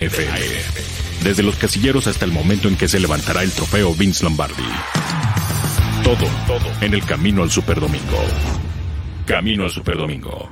FM. Desde los casilleros hasta el momento en que se levantará el trofeo Vince Lombardi. Todo, todo en el camino al Superdomingo. Camino al Superdomingo.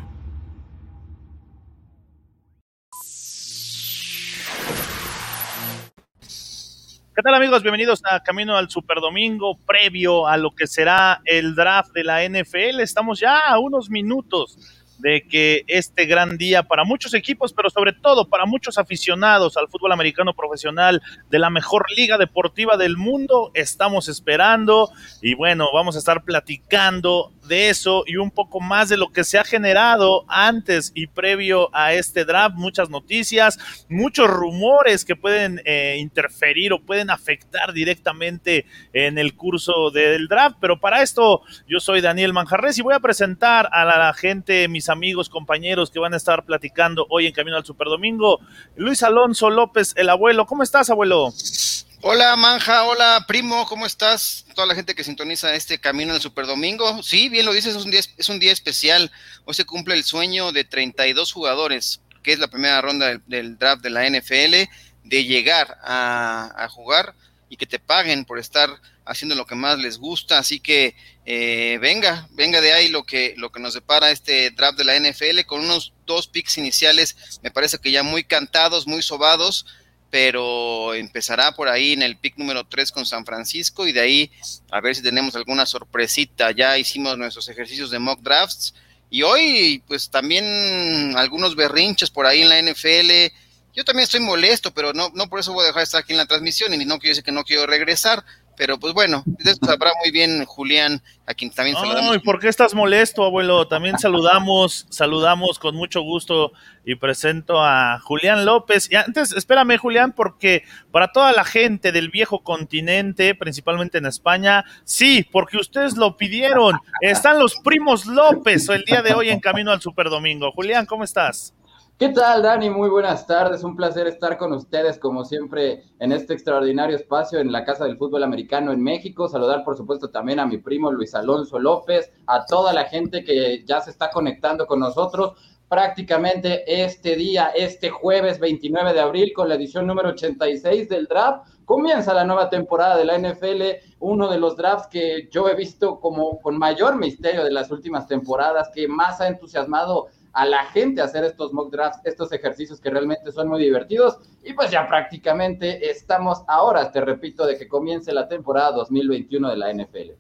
¿Qué tal amigos? Bienvenidos a Camino al Superdomingo, previo a lo que será el draft de la NFL. Estamos ya a unos minutos de que este gran día para muchos equipos, pero sobre todo para muchos aficionados al fútbol americano profesional de la mejor liga deportiva del mundo, estamos esperando. Y bueno, vamos a estar platicando de eso y un poco más de lo que se ha generado antes y previo a este draft, muchas noticias, muchos rumores que pueden eh, interferir o pueden afectar directamente en el curso del draft, pero para esto yo soy Daniel Manjarres y voy a presentar a la gente, mis amigos, compañeros que van a estar platicando hoy en Camino al Superdomingo. Luis Alonso López, el abuelo. ¿Cómo estás, abuelo? Hola, Manja. Hola, primo. ¿Cómo estás? Toda la gente que sintoniza este Camino al Superdomingo. Sí, bien lo dices, es un día, es un día especial. Hoy se cumple el sueño de 32 jugadores, que es la primera ronda del, draft de la NFL, de llegar a, a jugar y que te paguen por estar haciendo lo que más les gusta. Así que eh, venga, venga de ahí lo que, lo que nos depara este draft de la NFL con unos dos picks iniciales, me parece que ya muy cantados, muy sobados, pero empezará por ahí en el pick número 3 con San Francisco y de ahí a ver si tenemos alguna sorpresita. Ya hicimos nuestros ejercicios de mock drafts y hoy pues también algunos berrinches por ahí en la NFL. Yo también estoy molesto, pero no, no por eso voy a dejar de estar aquí en la transmisión y no quiero decir que no quiero regresar, pero pues bueno, de eso sabrá muy bien Julián, a quien también saludamos. Ay, ¿por qué estás molesto, abuelo? También saludamos, saludamos con mucho gusto y presento a Julián López. Y antes, espérame, Julián, porque para toda la gente del viejo continente, principalmente en España, sí, porque ustedes lo pidieron. Están los primos López el día de hoy en Camino al Superdomingo. Julián, ¿cómo estás? ¿Qué tal, Dani? Muy buenas tardes. Un placer estar con ustedes, como siempre, en este extraordinario espacio en la Casa del Fútbol Americano en México. Saludar, por supuesto, también a mi primo Luis Alonso López, a toda la gente que ya se está conectando con nosotros prácticamente este día, este jueves 29 de abril, con la edición número 86 del draft. Comienza la nueva temporada de la NFL, uno de los drafts que yo he visto como con mayor misterio de las últimas temporadas, que más ha entusiasmado a la gente a hacer estos mock drafts, estos ejercicios que realmente son muy divertidos. Y pues ya prácticamente estamos ahora, te repito, de que comience la temporada 2021 de la NFL.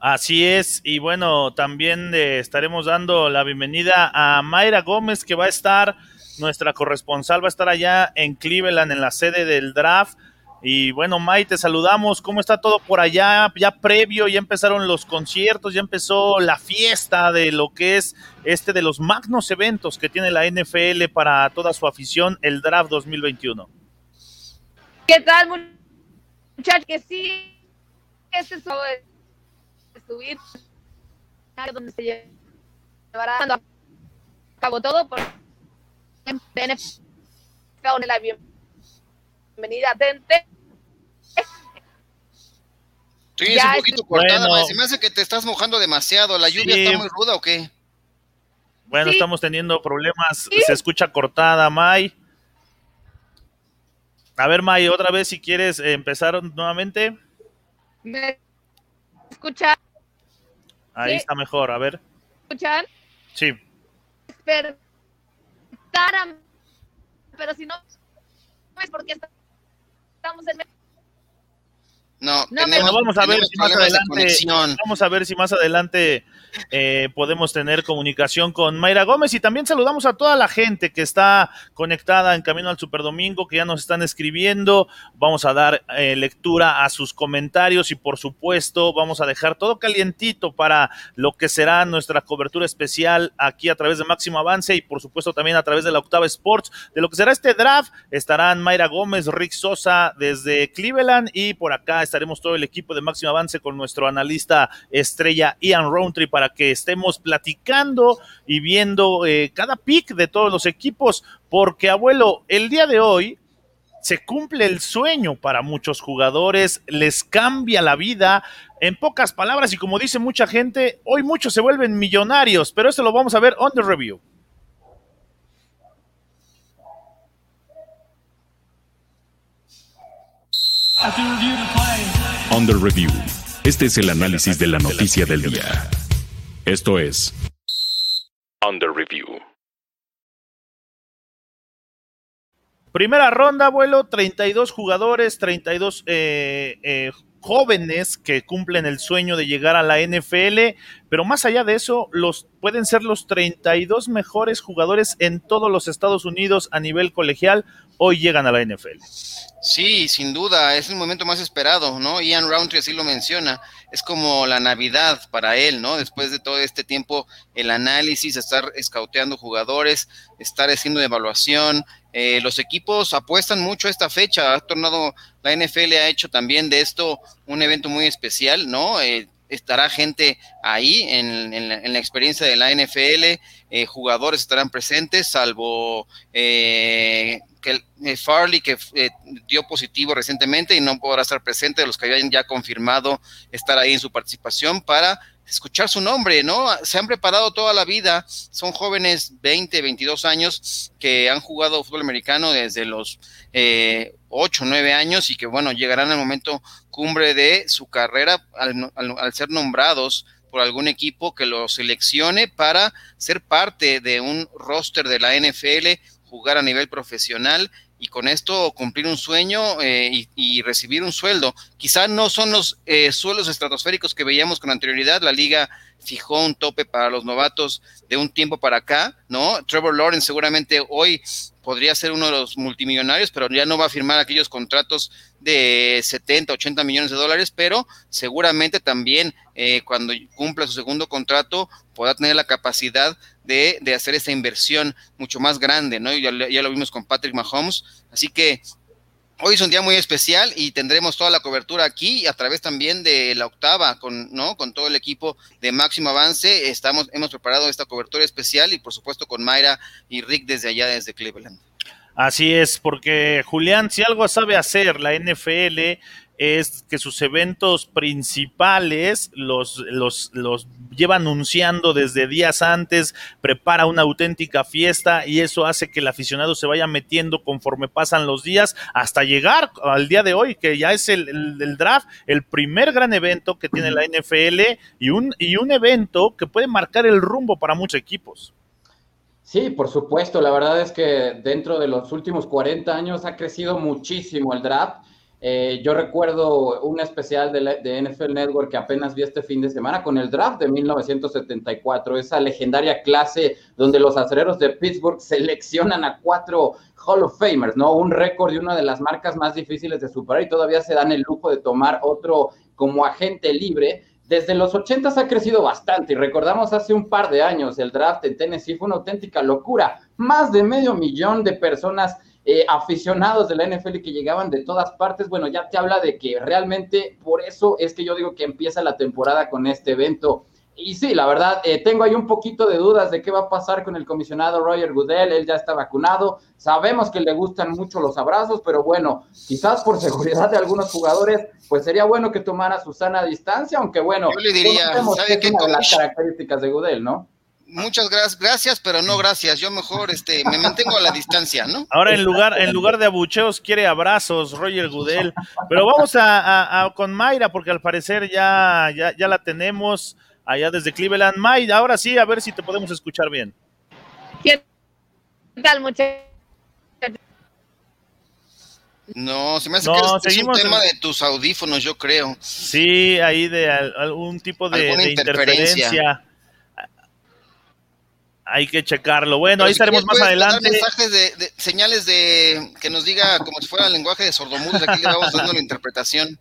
Así es, y bueno, también estaremos dando la bienvenida a Mayra Gómez, que va a estar, nuestra corresponsal va a estar allá en Cleveland, en la sede del draft. Y bueno, May, te saludamos. ¿Cómo está todo por allá? Ya previo, ya empezaron los conciertos, ya empezó la fiesta de lo que es este de los magnos eventos que tiene la NFL para toda su afición, el Draft 2021. ¿Qué tal, muchachos? Que sí, este es subir, donde se llevará a cabo todo por NFL bienvenida atente Sí, es un poquito cortada, bueno, se me hace que te estás mojando demasiado. ¿La lluvia sí. está muy ruda o qué? Bueno, sí. estamos teniendo problemas. ¿Sí? Se escucha cortada, May. A ver, May, otra vez si quieres empezar nuevamente. ¿Me escuchan? Ahí está mejor, a ver. ¿Escuchan? Sí. Pero, pero si no, no es porque estamos en no, no tenemos, vamos a ver si más adelante vamos a ver si más adelante eh, podemos tener comunicación con Mayra Gómez. Y también saludamos a toda la gente que está conectada en Camino al Superdomingo, que ya nos están escribiendo, vamos a dar eh, lectura a sus comentarios y por supuesto vamos a dejar todo calientito para lo que será nuestra cobertura especial aquí a través de Máximo Avance y por supuesto también a través de la Octava Sports, de lo que será este draft, estarán Mayra Gómez, Rick Sosa desde Cleveland y por acá estaremos todo el equipo de Máximo Avance con nuestro analista estrella Ian Roundtree para que estemos platicando y viendo eh, cada pick de todos los equipos, porque abuelo, el día de hoy se cumple el sueño para muchos jugadores, les cambia la vida. En pocas palabras, y como dice mucha gente, hoy muchos se vuelven millonarios, pero eso lo vamos a ver on the review. Under Review. Este es el análisis de la noticia del día. Esto es Under Review. Primera ronda, abuelo, 32 jugadores, 32 eh, eh, jóvenes que cumplen el sueño de llegar a la NFL, pero más allá de eso, los pueden ser los 32 mejores jugadores en todos los Estados Unidos a nivel colegial, hoy llegan a la NFL. Sí, sin duda, es el momento más esperado, ¿no? Ian Roundtree así lo menciona, es como la Navidad para él, ¿no? Después de todo este tiempo, el análisis, estar escauteando jugadores, estar haciendo evaluación, eh, los equipos apuestan mucho a esta fecha, ha tornado, la NFL ha hecho también de esto un evento muy especial, ¿no? Eh, estará gente ahí en, la, experiencia de la NFL, eh, jugadores estarán presentes, salvo que Farley, que dio positivo recientemente y no podrá estar presente, los que habían ya confirmado estar ahí en su participación para escuchar su nombre, ¿no? Se han preparado toda la vida, son jóvenes 20, 22 años que han jugado fútbol americano desde los eh, 8, 9 años y que, bueno, llegarán al momento cumbre de su carrera al, al ser nombrados por algún equipo que los seleccione para ser parte de un roster de la NFL, jugar a nivel profesional y con esto cumplir un sueño eh, y, recibir un sueldo. Quizá no son los eh, sueldos estratosféricos que veíamos con anterioridad. La liga fijó un tope para los novatos de un tiempo para acá, ¿no? Trevor Lawrence seguramente hoy podría ser uno de los multimillonarios, pero ya no va a firmar aquellos contratos de 70, 80 millones de dólares, pero seguramente también eh, cuando cumpla su segundo contrato podrá tener la capacidad de, hacer esa inversión mucho más grande, ¿no? Ya, ya lo vimos con Patrick Mahomes, así que Hoy es un día muy especial y tendremos toda la cobertura aquí a través también de la octava con, ¿no? con todo el equipo de máximo avance. Estamos, hemos preparado esta cobertura especial y por supuesto con Mayra y Rick desde allá, desde Cleveland. Así es, porque Julián, si algo sabe hacer la NFL es que sus eventos principales los, los, los lleva anunciando desde días antes, prepara una auténtica fiesta y eso hace que el aficionado se vaya metiendo conforme pasan los días hasta llegar al día de hoy, que ya es el, el, draft, el primer gran evento que tiene la NFL y un, y un evento que puede marcar el rumbo para muchos equipos. Sí, por supuesto. La verdad es que dentro de los últimos 40 años ha crecido muchísimo el draft eh, yo recuerdo un especial de, NFL Network que apenas vi este fin de semana con el draft de 1974, esa legendaria clase donde los acereros de Pittsburgh seleccionan a cuatro Hall of Famers, ¿no? Un récord y una de las marcas más difíciles de superar y todavía se dan el lujo de tomar otro como agente libre. Desde los 80 ha crecido bastante y recordamos hace un par de años el draft en Tennessee fue una auténtica locura. Más de medio millón de personas eh, aficionados de la NFL que llegaban de todas partes, bueno, ya te habla de que realmente por eso es que yo digo que empieza la temporada con este evento. Y sí, la verdad, eh, tengo ahí un poquito de dudas de qué va a pasar con el comisionado Roger Goodell. Él ya está vacunado. Sabemos que le gustan mucho los abrazos, pero bueno, quizás por seguridad de algunos jugadores, pues sería bueno que tomara su sana distancia, aunque bueno, yo le diría, ¿sabe qué? las características de Goodell, ¿no? Muchas gracias, gracias, pero no gracias. Yo mejor este, me mantengo a la distancia, ¿no? Ahora en lugar, en lugar de abucheos quiere abrazos, Roger Gudel. Pero vamos a, con Mayra, porque al parecer ya, ya, la tenemos allá desde Cleveland. Mayra, ahora sí, a ver si te podemos escuchar bien. ¿Qué tal, muchachos? No, se me hace que es, un tema de tus audífonos, yo creo. Sí, ahí de algún tipo de, interferencia hay que checarlo. Bueno, ahí estaremos más adelante. mensajes de, señales de que nos diga como si fuera el lenguaje de sordomudos, aquí le vamos dando la interpretación.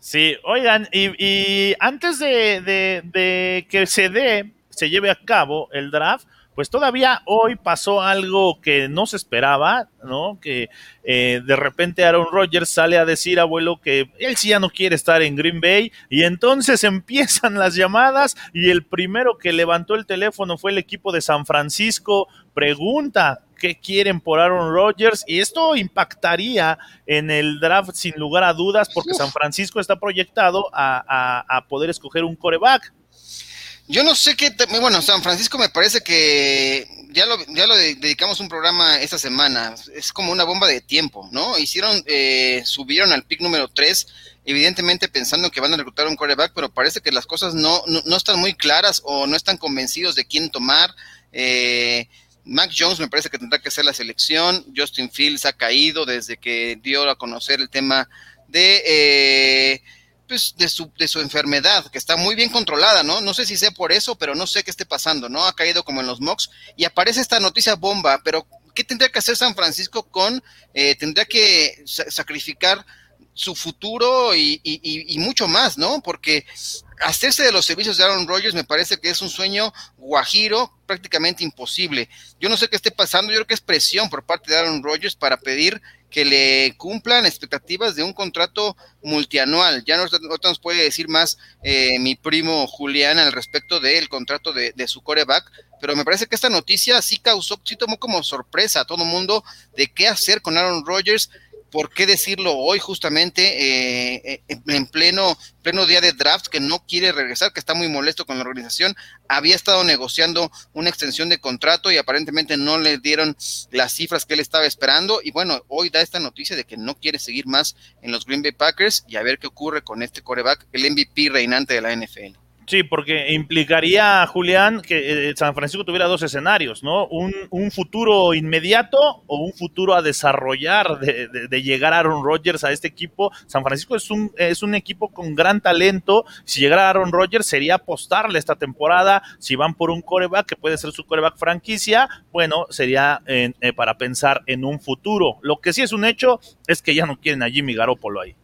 Sí, oigan, y, antes de, de, que se dé, se lleve a cabo el draft, pues todavía hoy pasó algo que no se esperaba, ¿no? Que eh, de repente Aaron Rodgers sale a decir, abuelo, que él sí ya no quiere estar en Green Bay, y entonces empiezan las llamadas, y el primero que levantó el teléfono fue el equipo de San Francisco, pregunta qué quieren por Aaron Rodgers, y esto impactaría en el draft sin lugar a dudas, porque San Francisco está proyectado a, a poder escoger un coreback. Yo no sé qué, bueno, San Francisco me parece que ya lo, ya lo dedicamos un programa esta semana, es como una bomba de tiempo, ¿no? Hicieron, eh, subieron al pick número 3, evidentemente pensando que van a reclutar un quarterback, pero parece que las cosas no, no, están muy claras o no están convencidos de quién tomar. Eh, Mac Jones me parece que tendrá que ser la selección, Justin Fields ha caído desde que dio a conocer el tema de... Eh, de, su, de su enfermedad, que está muy bien controlada, ¿no? No sé si sea por eso, pero no sé qué esté pasando, ¿no? Ha caído como en los mocks y aparece esta noticia bomba, pero ¿qué tendría que hacer San Francisco con, eh, tendría que sacrificar su futuro y, y, mucho más, ¿no? Porque hacerse de los servicios de Aaron Rodgers me parece que es un sueño guajiro, prácticamente imposible. Yo no sé qué esté pasando, yo creo que es presión por parte de Aaron Rodgers para pedir que le cumplan expectativas de un contrato multianual. Ya no, nos puede decir más eh, mi primo Julián al respecto del contrato de, de, su coreback, pero me parece que esta noticia sí causó, sí tomó como sorpresa a todo el mundo de qué hacer con Aaron Rodgers ¿por qué decirlo hoy justamente eh, eh, en pleno, pleno día de draft que no quiere regresar, que está muy molesto con la organización? Había estado negociando una extensión de contrato y aparentemente no le dieron las cifras que él estaba esperando y bueno, hoy da esta noticia de que no quiere seguir más en los Green Bay Packers y a ver qué ocurre con este coreback, el MVP reinante de la NFL. Sí, porque implicaría, Julián, que eh, San Francisco tuviera dos escenarios, ¿no? Un, un, futuro inmediato o un futuro a desarrollar de, de, llegar Aaron Rodgers a este equipo. San Francisco es un, es un equipo con gran talento. Si llegara Aaron Rodgers sería apostarle esta temporada. Si van por un coreback, que puede ser su coreback franquicia, bueno, sería eh, para pensar en un futuro. Lo que sí es un hecho es que ya no quieren a Jimmy Garoppolo ahí.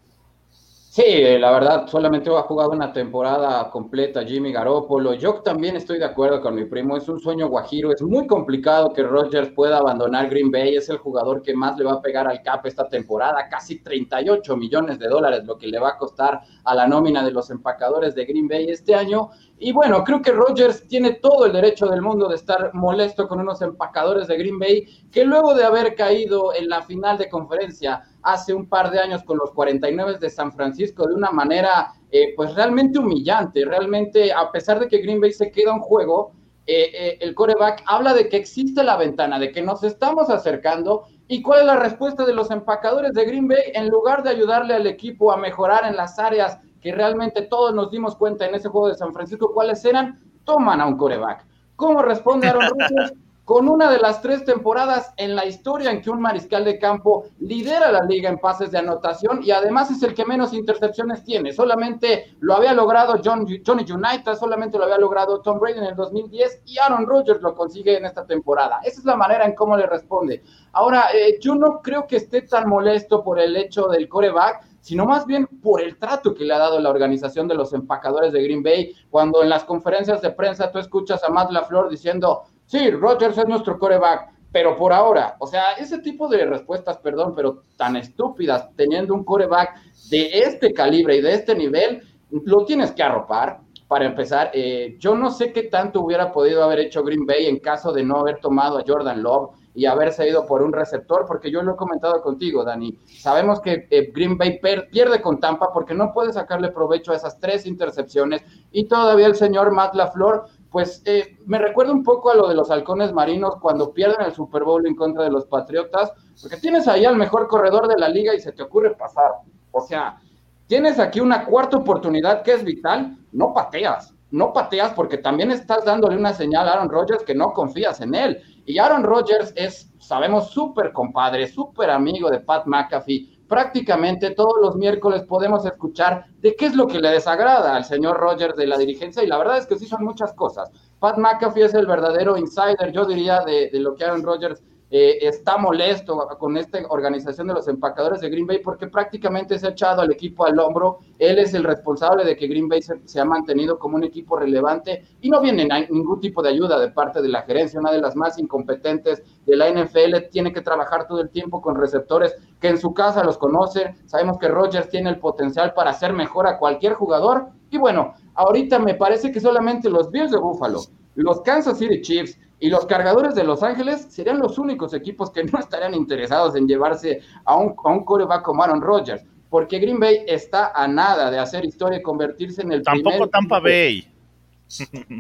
Sí, eh, la verdad, solamente ha jugado una temporada completa Jimmy Garoppolo. Yo también estoy de acuerdo con mi primo, es un sueño guajiro, es muy complicado que Rodgers pueda abandonar Green Bay, es el jugador que más le va a pegar al cap esta temporada, casi 38 millones de dólares, lo que le va a costar a la nómina de los empacadores de Green Bay este año. Y bueno, creo que Rodgers tiene todo el derecho del mundo de estar molesto con unos empacadores de Green Bay que luego de haber caído en la final de conferencia hace un par de años con los 49 de San Francisco de una manera eh, pues realmente humillante, realmente a pesar de que Green Bay se queda un juego, eh, eh, el coreback habla de que existe la ventana, de que nos estamos acercando. ¿Y cuál es la respuesta de los empacadores de Green Bay? En lugar de ayudarle al equipo a mejorar en las áreas que realmente todos nos dimos cuenta en ese juego de San Francisco, ¿cuáles eran? Toman a un coreback. ¿Cómo responde Aaron Rodgers? con una de las tres temporadas en la historia en que un mariscal de campo lidera la liga en pases de anotación y además es el que menos intercepciones tiene. Solamente lo había logrado John, Johnny United, solamente lo había logrado Tom Brady en el 2010 y Aaron Rodgers lo consigue en esta temporada. Esa es la manera en cómo le responde. Ahora, eh, yo no creo que esté tan molesto por el hecho del coreback, sino más bien por el trato que le ha dado la organización de los empacadores de Green Bay, cuando en las conferencias de prensa tú escuchas a Matt LaFleur diciendo, sí, Rodgers es nuestro coreback, pero por ahora, o sea, ese tipo de respuestas, perdón, pero tan estúpidas, teniendo un coreback de este calibre y de este nivel, lo tienes que arropar. Para empezar, eh, yo no sé qué tanto hubiera podido haber hecho Green Bay en caso de no haber tomado a Jordan Love y haberse ido por un receptor, porque yo lo he comentado contigo, Dani. Sabemos que eh, Green Bay pierde con Tampa porque no puede sacarle provecho a esas tres intercepciones y todavía el señor Matt LaFleur pues eh, me recuerda un poco a lo de los halcones marinos cuando pierden el Super Bowl en contra de los Patriotas, porque tienes ahí al mejor corredor de la liga y se te ocurre pasar. O sea, tienes aquí una cuarta oportunidad que es vital, no pateas, no pateas porque también estás dándole una señal a Aaron Rodgers que no confías en él. Y Aaron Rodgers es, sabemos, súper compadre, súper amigo de Pat McAfee prácticamente todos los miércoles podemos escuchar de qué es lo que le desagrada al señor Rogers de la dirigencia y la verdad es que sí son muchas cosas. Pat McAfee es el verdadero insider, yo diría, de, de lo que Aaron Rodgers eh, está molesto con esta organización de los empacadores de Green Bay porque prácticamente se ha echado al equipo al hombro. Él es el responsable de que Green Bay se, ha mantenido como un equipo relevante y no viene ningún tipo de ayuda de parte de la gerencia, una de las más incompetentes de la NFL. Tiene que trabajar todo el tiempo con receptores que en su casa los conocen. Sabemos que Rodgers tiene el potencial para hacer mejor a cualquier jugador. Y bueno, ahorita me parece que solamente los Bills de Buffalo, los Kansas City Chiefs, y los cargadores de Los Ángeles serían los únicos equipos que no estarían interesados en llevarse a un, a un coreback como Aaron Rodgers, porque Green Bay está a nada de hacer historia y convertirse en el Tampoco Tampa Bay.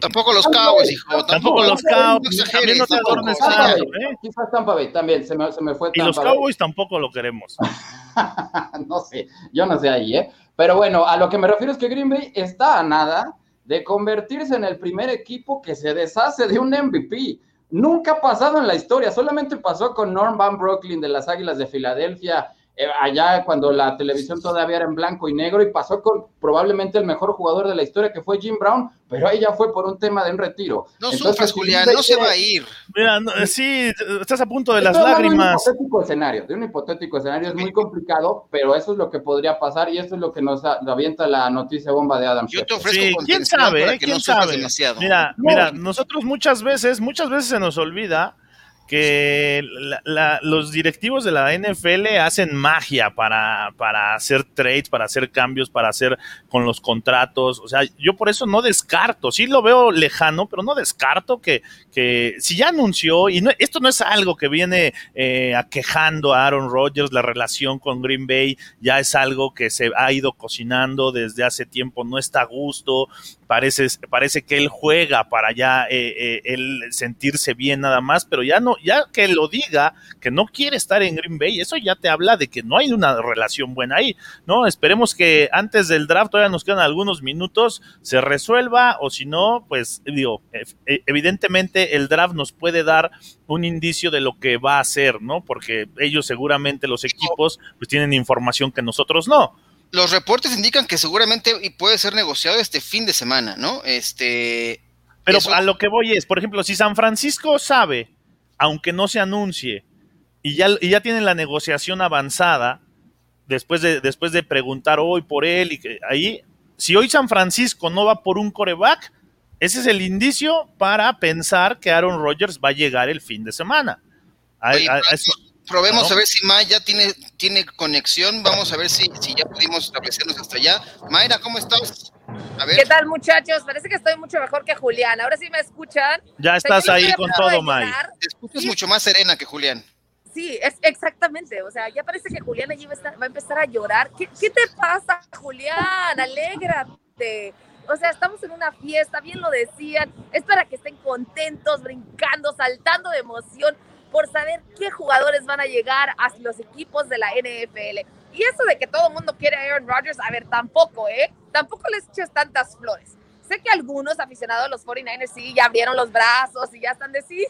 Tampoco los Cowboys, hijo. Tampoco, los Cowboys. También no te adornes tanto, ¿eh? Quizás Tampa Bay también, se me, se me fue Y los Cowboys tampoco lo queremos. no sé, yo no sé ahí, ¿eh? Pero bueno, a lo que me refiero es que Green Bay está a nada de convertirse en el primer equipo que se deshace de un MVP. Nunca ha pasado en la historia, solamente pasó con Norm Van Brooklyn de las Águilas de Filadelfia allá cuando la televisión todavía era en blanco y negro y pasó con probablemente el mejor jugador de la historia que fue Jim Brown, pero ahí ya fue por un tema de un retiro. No sufras, Julián, no se va a ir. Mira, sí, estás a punto de las lágrimas. De un hipotético escenario, de un hipotético escenario es muy complicado, pero eso es lo que podría pasar y eso es lo que nos avienta la noticia bomba de Adam. Yo te ofrezco ¿Quién sabe? ¿Quién sabe? Mira, mira, nosotros muchas veces, muchas veces se nos olvida que los directivos de la NFL hacen magia para, para hacer trades, para hacer cambios, para hacer con los contratos. O sea, yo por eso no descarto, sí lo veo lejano, pero no descarto que, que si ya anunció, y esto no es algo que viene eh, aquejando a Aaron Rodgers, la relación con Green Bay ya es algo que se ha ido cocinando desde hace tiempo, no está a gusto, parece, parece que él juega para ya eh, eh, sentirse bien nada más, pero ya no, ya que lo diga, que no quiere estar en Green Bay, eso ya te habla de que no hay una relación buena ahí, ¿no? Esperemos que antes del draft, todavía nos quedan algunos minutos, se resuelva, o si no, pues digo, e, evidentemente el draft nos puede dar un indicio de lo que va a hacer, ¿no? Porque ellos seguramente, los equipos, pues tienen información que nosotros no los reportes indican que seguramente puede ser negociado este fin de semana, ¿no? Este. Pero a lo que voy es, por ejemplo, si San Francisco sabe, aunque no se anuncie, y ya, y ya tienen la negociación avanzada, después de, después de preguntar hoy por él, y que ahí, si hoy San Francisco no va por un coreback, ese es el indicio para pensar que Aaron Rodgers va a llegar el fin de semana. Probemos a ver si Maya tiene, tiene conexión. Vamos a ver si, si ya pudimos establecernos hasta allá. Mayra, ¿cómo estás? ¿Qué tal, muchachos? Parece que estoy mucho mejor que Julián. Ahora sí me escuchan. Ya estás ahí con todo, May. Te escuchas mucho más serena que Julián. Sí, es exactamente. O sea, ya parece que Julián allí va a, empezar a llorar. ¿Qué, ¿Qué, te pasa, Julián? Alégrate. O sea, estamos en una fiesta, bien lo decían. Es para que estén contentos, brincando, saltando de emoción por saber qué jugadores van a llegar a los equipos de la NFL. Y eso de que todo el mundo quiere a Aaron Rodgers, a ver, tampoco, ¿eh? Tampoco les eches tantas flores. Sé que algunos aficionados de los 49ers sí ya abrieron los brazos y ya están de sí,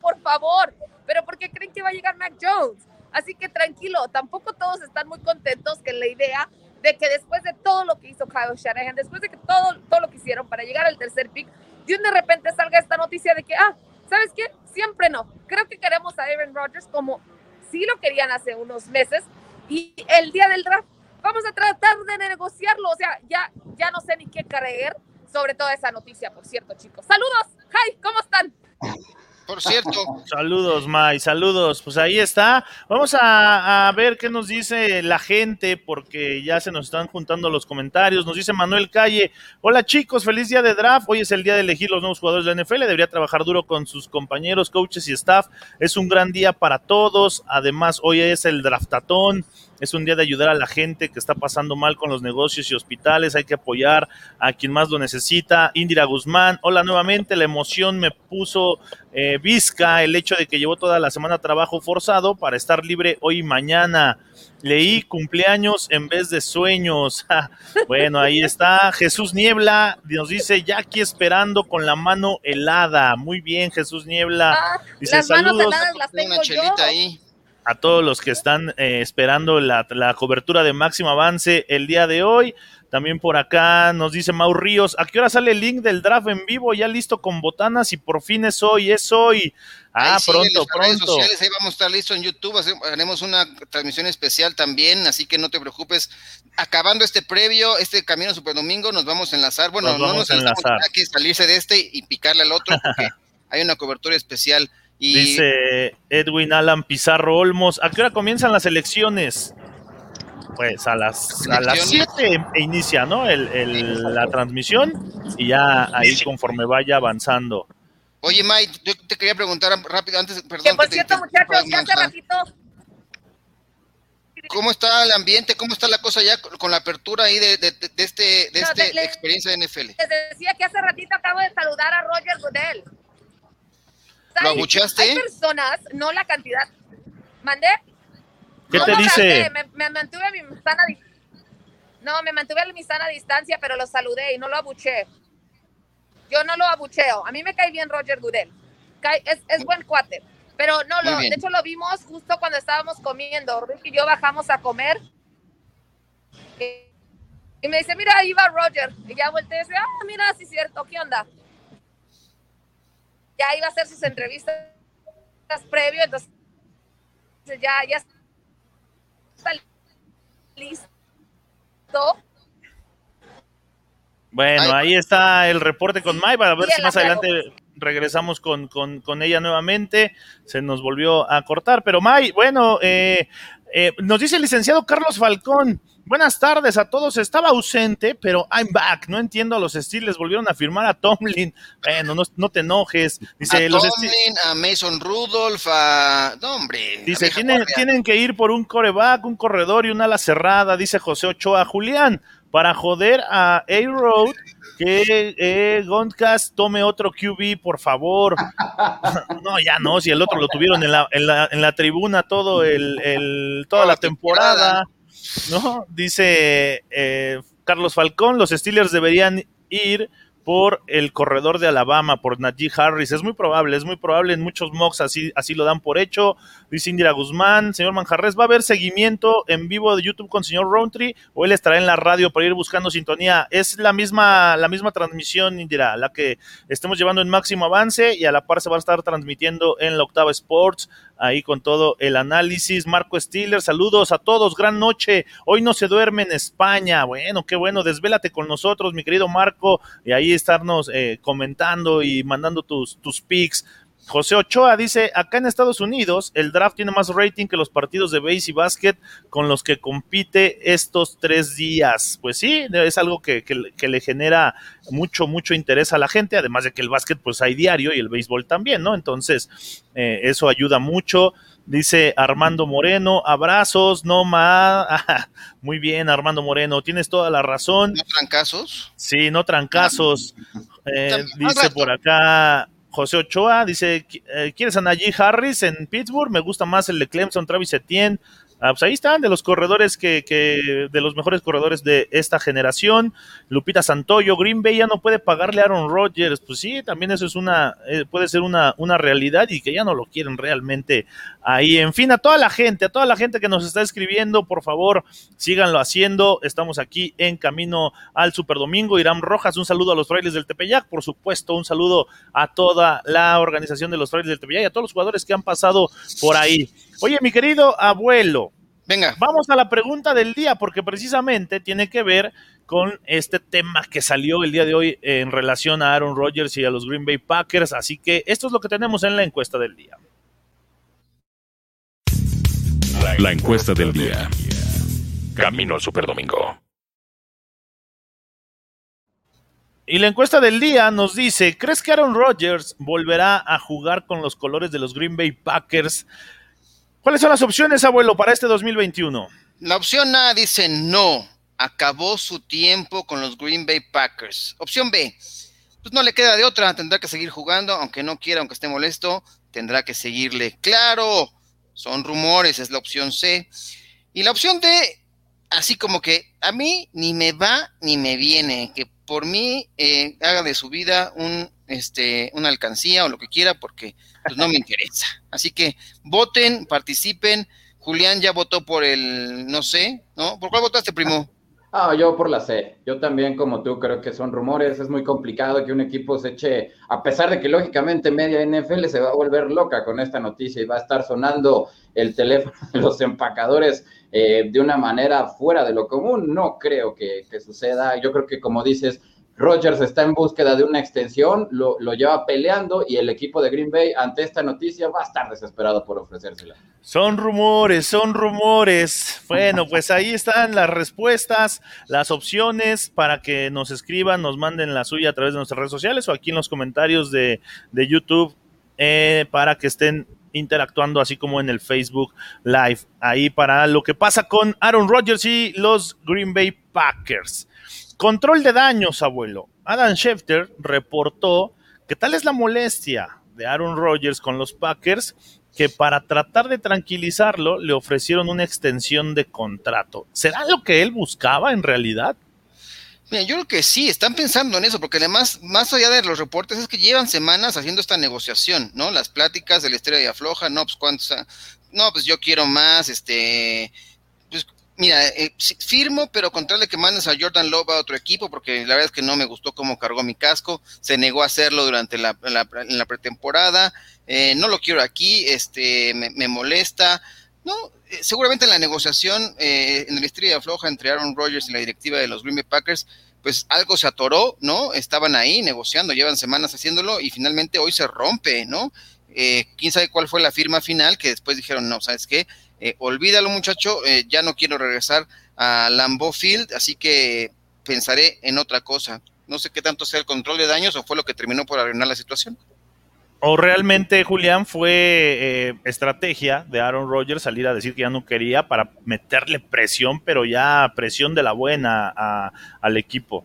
por favor, pero ¿por qué creen que va a llegar Mac Jones? Así que tranquilo, tampoco todos están muy contentos con la idea de que después de todo lo que hizo Kyle Shanahan, después de que todo, todo lo que hicieron para llegar al tercer pick, de un de repente salga esta noticia de que, ah, ¿sabes qué? Siempre no. Creo que queremos a Aaron Rodgers como sí lo querían hace unos meses y el día del draft vamos a tratar de negociarlo. O sea, ya, ya no sé ni qué creer sobre toda esa noticia, por cierto, chicos. Saludos. Hi, ¿cómo están? Por cierto. Saludos, May, saludos. Pues ahí está. Vamos a, ver qué nos dice la gente, porque ya se nos están juntando los comentarios. Nos dice Manuel Calle. Hola chicos, feliz día de draft. Hoy es el día de elegir los nuevos jugadores de la NFL. Debería trabajar duro con sus compañeros, coaches y staff. Es un gran día para todos. Además, hoy es el draftatón. Es un día de ayudar a la gente que está pasando mal con los negocios y hospitales. Hay que apoyar a quien más lo necesita. Indira Guzmán, hola nuevamente. La emoción me puso eh, visca el hecho de que llevó toda la semana trabajo forzado para estar libre hoy y mañana. Leí cumpleaños en vez de sueños. bueno, ahí está. Jesús Niebla nos dice, ya aquí esperando con la mano helada. Muy bien, Jesús Niebla. Ah, dice, las manos heladas las tengo yo. Ahí a todos los que están eh, esperando la, cobertura de máximo avance el día de hoy. También por acá nos dice Mau Ríos, ¿a qué hora sale el link del draft en vivo? Ya listo con botanas y por fin es hoy, es hoy. Ah, pronto, pronto. ahí vamos a estar listos en YouTube, haremos una transmisión especial también, así que no te preocupes. Acabando este previo, este Camino Super Domingo, nos vamos a enlazar. Bueno, nos no nos enlazar. Hay que salirse de este y picarle al otro porque hay una cobertura especial. Dice Edwin Alan Pizarro Olmos, ¿a qué hora comienzan las elecciones? Pues a las, a las 7 inicia, ¿no? El, la transmisión y ya ahí conforme vaya avanzando. Oye, Mike, yo te quería preguntar rápido antes, perdón. Que por cierto, muchachos, ya hace ratito ¿Cómo está el ambiente? ¿Cómo está la cosa ya con la apertura ahí de, de, de este, de No, este experiencia de NFL? Les decía que hace ratito acabo de saludar a Roger Goodell. ¿Lo abucheaste? Hay personas, no la cantidad. ¿Mandé? ¿Qué No te dice? Me, me mantuve a mi sana No, me mantuve a mi sana distancia, pero lo saludé y no lo abuché. Yo no lo abucheo. A mí me cae bien Roger Goodell. Cae- es, es buen cuate. Pero no, lo, de hecho lo vimos justo cuando estábamos comiendo. Rick y yo bajamos a comer. Y, y me dice, mira, ahí va Roger. Y ya volteé y dice, ah, mira, sí es cierto, ¿qué onda? Ya iba a hacer sus entrevistas previo, entonces ya, ya está listo. Bueno, ahí está el reporte con May, para ver si más adelante regresamos con, con, con ella nuevamente. Se nos volvió a cortar, pero May, bueno, eh, eh, nos dice el licenciado Carlos Falcón. Buenas tardes a todos. Estaba ausente, pero I'm back. No entiendo a los Steelers. Volvieron a firmar a Tomlin. Bueno, no, no te enojes. Dice, a los Tomlin, Steelers. a Mason Rudolph, a... No, hombre. Dice, tienen, tienen que ir por un coreback, un corredor y una ala cerrada, dice José Ochoa. Julián, para joder a A-Road, que eh, Gondcast tome otro QB, por favor. no, ya no, si el otro lo tuvieron en la, en la, en la tribuna todo el, el- toda la temporada. ¿no? Dice eh, Carlos Falcón, los Steelers deberían ir por el corredor de Alabama, por Najee Harris. Es muy probable, es muy probable. En muchos mocks así, así lo dan por hecho. Dice Indira Guzmán, señor Manjarres, ¿va a haber seguimiento en vivo de YouTube con señor Roundtree o él estará en la radio para ir buscando sintonía? Es la misma, la misma transmisión, Indira, la que estemos llevando en máximo avance y a la par se va a estar transmitiendo en la Octava Sports ahí con todo el análisis. Marco Stiller, saludos a todos, gran noche. Hoy no se duerme en España. Bueno, qué bueno, desvélate con nosotros, mi querido Marco, y ahí estarnos eh, comentando y mandando tus, tus pics. José Ochoa dice, acá en Estados Unidos el draft tiene más rating que los partidos de base y básquet con los que compite estos tres días. Pues sí, es algo que, que- que le genera mucho, mucho interés a la gente, además de que el básquet pues hay diario y el béisbol también, ¿no? Entonces, eh, eso ayuda mucho. Dice Armando Moreno, abrazos, no más. Muy bien, Armando Moreno, tienes toda la razón. ¿No trancazos? Sí, no trancazos. Eh, dice por acá José Ochoa, dice, "Qui- eh, ¿quieres a Najee Harris en Pittsburgh? Me gusta más el de Clemson, Travis Etienne. Ah, pues ahí están, de los corredores que, que, de los mejores corredores de esta generación. Lupita Santoyo, Green Bay ya no puede pagarle a Aaron Rodgers. Pues sí, también eso es una, eh, puede ser una, una realidad y que ya no lo quieren realmente ahí. En fin, a toda la gente, a toda la gente que nos está escribiendo, por favor, síganlo haciendo. Estamos aquí en camino al Superdomingo. Irán Rojas, un saludo a los frailes del Tepeyac, por supuesto, un saludo a toda la organización de los frailes del Tepeyac y a todos los jugadores que han pasado por ahí. Oye, mi querido abuelo, Venga, vamos a la pregunta del día, porque precisamente tiene que ver con este tema que salió el día de hoy en relación a Aaron Rodgers y a los Green Bay Packers. Así que esto es lo que tenemos en la encuesta del día. La encuesta del día. Camino al Superdomingo. Y la encuesta del día nos dice, ¿crees que Aaron Rodgers volverá a jugar con los colores de los Green Bay Packers? ¿Cuáles son las opciones, abuelo, para este 2021? la opción A dice no, acabó su tiempo con los Green Bay Packers. Opción B, pues no le queda de otra, tendrá que seguir jugando, aunque no quiera, aunque esté molesto, tendrá que seguirle. Claro, son rumores, es la opción C. Y la opción D, así como que a mí ni me va ni me viene, que por mí eh, haga de su vida un, este, una alcancía o lo que quiera, porque pues, no me interesa. Así que voten, participen. Julián ya votó por el, no sé, ¿no? ¿Por cuál votaste, primo? Ah, yo por la C. Yo también, como tú, creo que son rumores. Es muy complicado que un equipo se eche, a pesar de que lógicamente media NFL se va a volver loca con esta noticia y va a estar sonando el teléfono de los empacadores eh, de una manera fuera de lo común. No creo que, que suceda. Yo creo que, como dices, Rodgers está en búsqueda de una extensión, lo, lleva peleando y el equipo de Green Bay ante esta noticia va a estar desesperado por ofrecérsela. Son rumores, son rumores. Bueno, pues ahí están las respuestas, las opciones para que nos escriban, nos manden la suya a través de nuestras redes sociales o aquí en los comentarios de, de YouTube eh, para que estén interactuando así como en el Facebook Live, ahí para lo que pasa con Aaron Rodgers y los Green Bay Packers. Control de daños, abuelo. Adam Schefter reportó que tal es la molestia de Aaron Rodgers con los Packers que para tratar de tranquilizarlo le ofrecieron una extensión de contrato. ¿Será lo que él buscaba en realidad? Mira, yo creo que sí, están pensando en eso, porque además, más allá de los reportes, es que llevan semanas haciendo esta negociación, ¿no? Las pláticas de la estrella de afloja, no, pues cuántos, no, pues yo quiero más, este, mira, eh, firmo, pero con tal que mandes a Jordan Love a otro equipo, porque la verdad es que no me gustó cómo cargó mi casco, se negó a hacerlo durante la, la pretemporada, eh, no lo quiero aquí, este, me, molesta, no, eh, seguramente en la negociación eh, en el estrella afloja entre Aaron Rodgers y la directiva de los Green Bay Packers, pues algo se atoró, ¿no? Estaban ahí negociando, llevan semanas haciéndolo y finalmente hoy se rompe, ¿no? Eh, quién sabe cuál fue la firma final que después dijeron, no, ¿sabes qué? Olvídalo muchacho, ya no quiero regresar a Lambeau Field, así que pensaré en otra cosa. No sé qué tanto sea el control de daños o fue lo que terminó por arruinar la situación. ¿O realmente, Julián, fue eh, estrategia de Aaron Rodgers salir a decir que ya no quería para meterle presión, pero ya presión de la buena al equipo?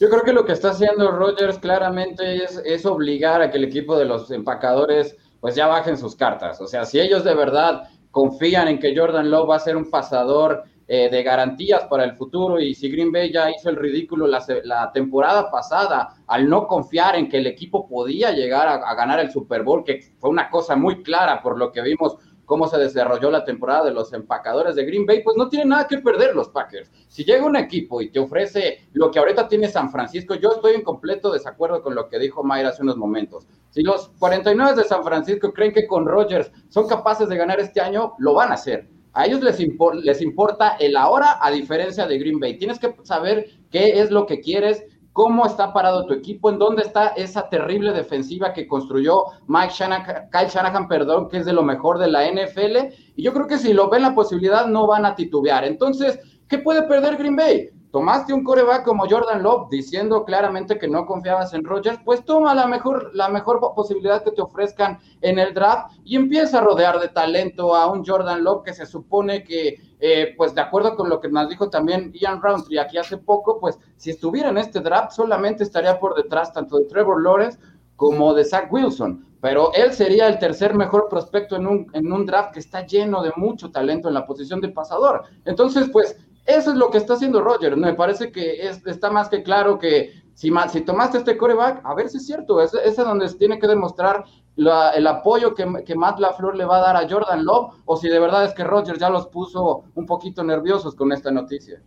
Yo creo que lo que está haciendo Rodgers claramente es, es, obligar a que el equipo de los empacadores pues ya bajen sus cartas. O sea, si ellos de verdad confían en que Jordan Love va a ser un pasador eh, de garantías para el futuro y si Green Bay ya hizo el ridículo la, la temporada pasada al no confiar en que el equipo podía llegar a, ganar el Super Bowl, que fue una cosa muy clara por lo que vimos cómo se desarrolló la temporada de los empacadores de Green Bay, pues no tiene nada que perder los Packers. Si llega un equipo y te ofrece lo que ahorita tiene San Francisco, yo estoy en completo desacuerdo con lo que dijo Mayra hace unos momentos. Si los 49 de San Francisco creen que con Rodgers son capaces de ganar este año, lo van a hacer. A ellos les, les importa el ahora a diferencia de Green Bay. Tienes que saber qué es lo que quieres, cómo está parado tu equipo, en dónde está esa terrible defensiva que construyó Mike Shanahan, Kyle Shanahan, perdón, que es de lo mejor de la NFL. Y yo creo que si lo ven la posibilidad no van a titubear. Entonces, ¿qué puede perder Green Bay? Tomaste un coreback como Jordan Love diciendo claramente que no confiabas en Rodgers, pues toma la mejor, la mejor posibilidad que te ofrezcan en el draft y empieza a rodear de talento a un Jordan Love que se supone que, eh, pues de acuerdo con lo que nos dijo también Ian Roundtree aquí hace poco, pues si estuviera en este draft solamente estaría por detrás tanto de Trevor Lawrence como de Zach Wilson, pero él sería el tercer mejor prospecto en un, en un draft que está lleno de mucho talento en la posición de pasador. Entonces, pues eso es lo que está haciendo Roger. Me parece que está más que claro que si, si tomaste este coreback, a ver si es cierto. Es, es donde se tiene que demostrar el apoyo que, que, Matt LaFleur le va a dar a Jordan Love o si de verdad es que Roger ya los puso un poquito nerviosos con esta noticia.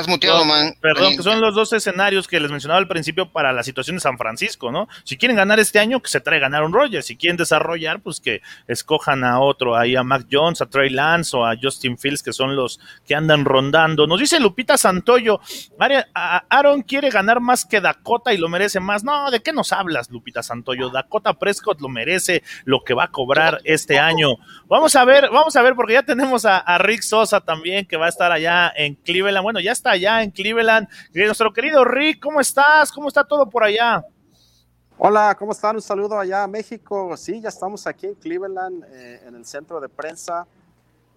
Estás muteado, man. Perdón, que son los dos escenarios que les mencionaba al principio para la situación de San Francisco, ¿no? Si quieren ganar este año, que se traigan a un Rogers. Si quieren desarrollar, pues que escojan a otro, ahí a Mac Jones, a Trey Lance o a Justin Fields, que son los que andan rondando. Nos dice Lupita Santoyo, Aaron quiere ganar más que Dakota y lo merece más. No, ¿de qué nos hablas, Lupita Santoyo? Dakota Prescott lo merece lo que va a cobrar este año. Vamos a ver, vamos a ver, porque ya tenemos a, a Rick Sosa también, que va a estar allá en Cleveland. Bueno, ya está allá en Cleveland. Nuestro querido Rick, ¿cómo estás? ¿Cómo está todo por allá? Hola, ¿cómo están? Un saludo allá a México. Sí, ya estamos aquí en Cleveland, eh, en el centro de prensa.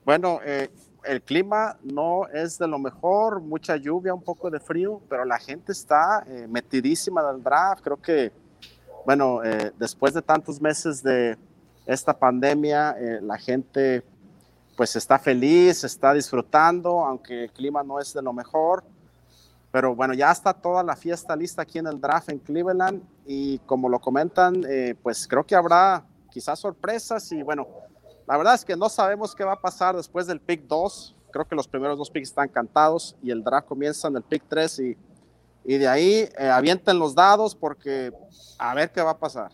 Bueno, eh, el clima no es de lo mejor, mucha lluvia, un poco de frío, pero la gente está eh, metidísima del draft. Creo que, bueno, después de tantos meses de esta pandemia, la gente pues está feliz, está disfrutando, aunque el clima no es de lo mejor. Pero bueno, ya está toda la fiesta lista aquí en el draft en Cleveland y como lo comentan, eh, pues creo que habrá quizás sorpresas y bueno, la verdad es que no sabemos qué va a pasar después del pick 2. Creo que los primeros dos picks están cantados y el draft comienza en el pick 3 y, y de ahí eh, avienten los dados porque a ver qué va a pasar.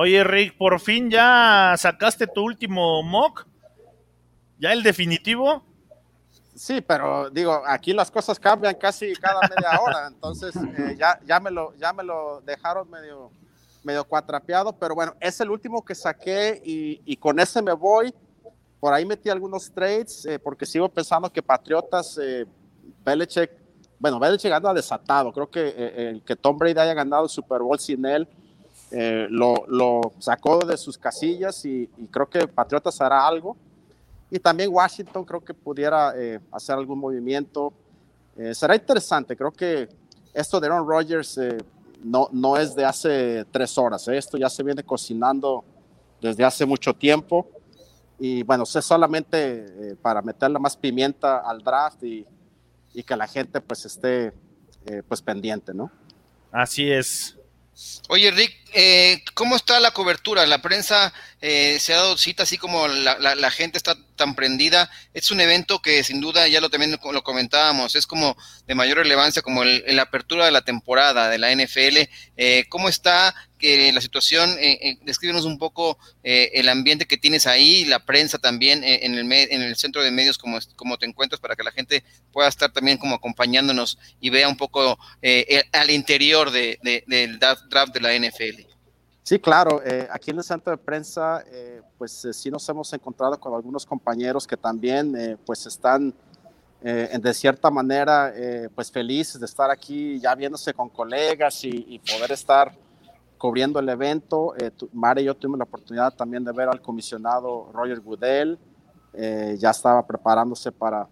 Oye, Rick, por fin ya sacaste tu último mock. ¿Ya el definitivo? Sí, pero digo, aquí las cosas cambian casi cada media hora, entonces eh, ya, ya, me lo, ya me lo dejaron medio, medio cuatrapeado, pero bueno, es el último que saqué y, y con ese me voy. Por ahí metí algunos trades eh, porque sigo pensando que Patriotas, eh, Belichick, bueno, Belichick anda desatado. Creo que eh, el que Tom Brady haya ganado el Super Bowl sin él eh, lo, lo, sacó de sus casillas y, creo que Patriotas hará algo. Y también Washington creo que pudiera eh, hacer algún movimiento. Eh, será interesante, creo que esto de Aaron Rodgers no, no es de hace tres horas, esto ya se viene cocinando desde hace mucho tiempo. Y bueno, es solamente para meterle más pimienta al draft y, y que la gente pues esté pues pendiente, ¿no? Así es. Oye, Rick, eh, ¿cómo está la cobertura? La prensa eh, se ha dado cita, así como la, gente está tan prendida. Es un evento que sin duda, ya lo también lo comentábamos, es como de mayor relevancia, como la apertura de la temporada de la NFL. Eh, ¿Cómo está que la situación? Eh, descríbenos un poco el ambiente que tienes ahí, la prensa también en, el, en el centro de medios, como, como te encuentras, para que la gente pueda estar también como acompañándonos y vea un poco al interior de, del draft de la NFL. Sí, claro. Eh, aquí en el centro de prensa, eh, pues eh, sí nos hemos encontrado con algunos compañeros que también, pues están de cierta manera, pues felices de estar aquí, ya viéndose con colegas y, poder estar cubriendo el evento. Mare y yo tuvimos la oportunidad también de ver al comisionado Roger Goodell. ya estaba preparándose para,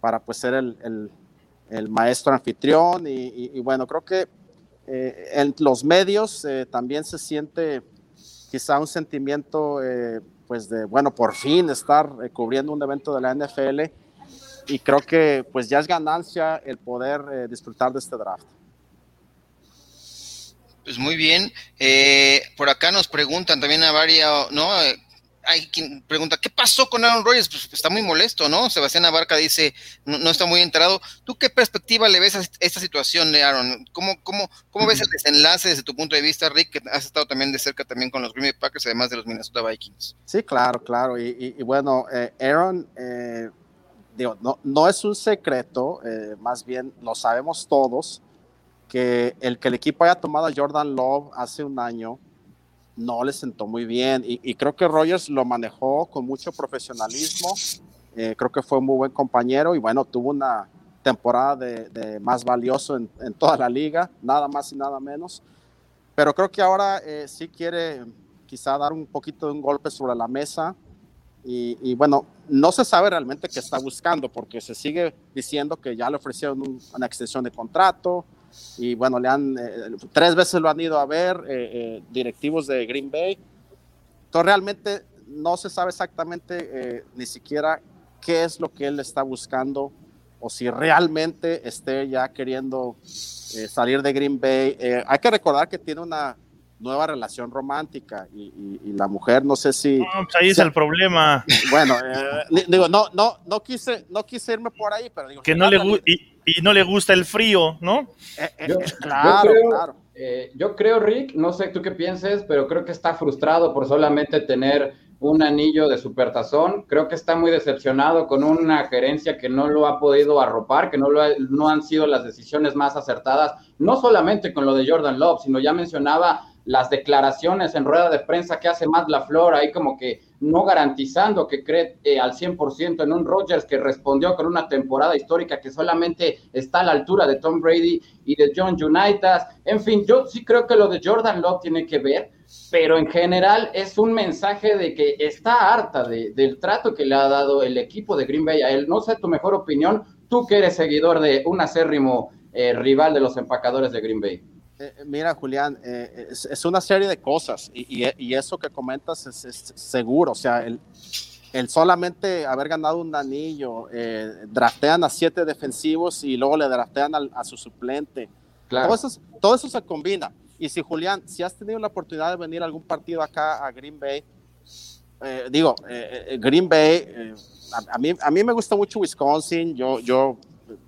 para pues ser el, el, maestro anfitrión y, y bueno, creo que eh, en los medios eh, también se siente quizá un sentimiento, eh, pues de, bueno, por fin estar cubriendo un evento de la NFL y creo que pues ya es ganancia el poder disfrutar de este draft. Pues muy bien. por acá nos preguntan también a varios, ¿no? Hay quien pregunta, ¿qué pasó con Aaron Rodgers? Pues está muy molesto, ¿no? Sebastián Abarca dice, no, está muy enterado. ¿Tú qué perspectiva le ves a esta situación de Aaron? ¿Cómo, cómo, cómo ves el desenlace desde tu punto de vista, Rick, que has estado también de cerca también con los Green Bay Packers, además de los Minnesota Vikings? Sí, claro, claro. Y, bueno, eh, Aaron, eh, digo, no, no es un secreto, eh, más bien lo sabemos todos, que el que el equipo haya tomado a Jordan Love hace un año, no le sentó muy bien. Y, creo que Rogers lo manejó con mucho profesionalismo, eh, creo que fue un muy buen compañero y bueno, tuvo una temporada de, más valioso en, toda la liga, nada más y nada menos, pero creo que ahora eh, sí quiere quizá dar un poquito de un golpe sobre la mesa. Y, bueno, no se sabe realmente qué está buscando porque se sigue diciendo que ya le ofrecieron una extensión de contrato, y bueno, le han, eh, tres veces lo han ido a ver eh, eh, directivos de Green Bay. Entonces realmente no se sabe exactamente ni siquiera qué es lo que él está buscando o si realmente esté ya queriendo salir de Green Bay. hay que recordar que tiene una nueva relación romántica y, la mujer no sé si... Pues ahí es el problema. Bueno, digo, no, no, no, quise, no quise irme por ahí, pero digo... Que no le y no le gusta el frío, ¿no? Eh, eh, yo, claro, creo, claro. Eh, yo creo, Rick, no sé tú qué pienses, pero creo que está frustrado por solamente tener un anillo de supertazón. Creo que está muy decepcionado con una gerencia que no lo ha podido arropar, que no, lo no han sido las decisiones más acertadas, no solamente con lo de Jordan Love, sino ya mencionaba las declaraciones en rueda de prensa que hace más la flor, ahí como que no garantizando que cree eh, al 100% en un Rodgers que respondió con una temporada histórica que solamente está a la altura de Tom Brady y de John Unitas. En fin, yo sí creo que lo de Jordan Love tiene que ver, pero en general es un mensaje de que está harta del trato que le ha dado el equipo de Green Bay a él. No sé tu mejor opinión, tú que eres seguidor de un acérrimo eh, rival de los empacadores de Green Bay. Eh, eh, mira, Julián, eh, es, una serie de cosas y, eso que comentas es, seguro. O sea, el, solamente haber ganado un anillo, draftean a siete defensivos y luego le draftean a, su suplente. Todo, eso, todo eso se combina. Y si, Julián, si has tenido la oportunidad de venir a algún partido acá a Green Bay, digo, Green Bay, a, mí, a mí me gusta mucho Wisconsin, yo, yo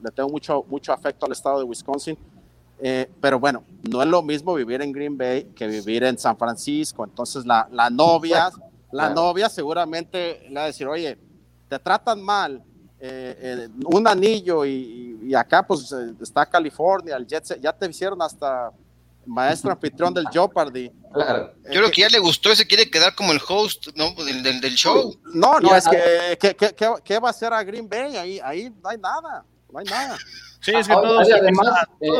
le tengo mucho, mucho afecto al estado de Wisconsin eh, pero bueno, no es lo mismo vivir en Green Bay que vivir en San Francisco. Entonces la, la novia, la novia seguramente le va a decir, oye, te tratan mal, eh, eh, un anillo y, acá pues está California, el Jet ya te hicieron hasta maestro anfitrión del Jeopardy. Yo creo que ya le gustó, se quiere quedar como el host ¿no? del, del, show. No, no, es que ¿qué, va a hacer a Green Bay? Ahí, ahí no hay nada, no hay nada. Sí, es que todos, además, eh,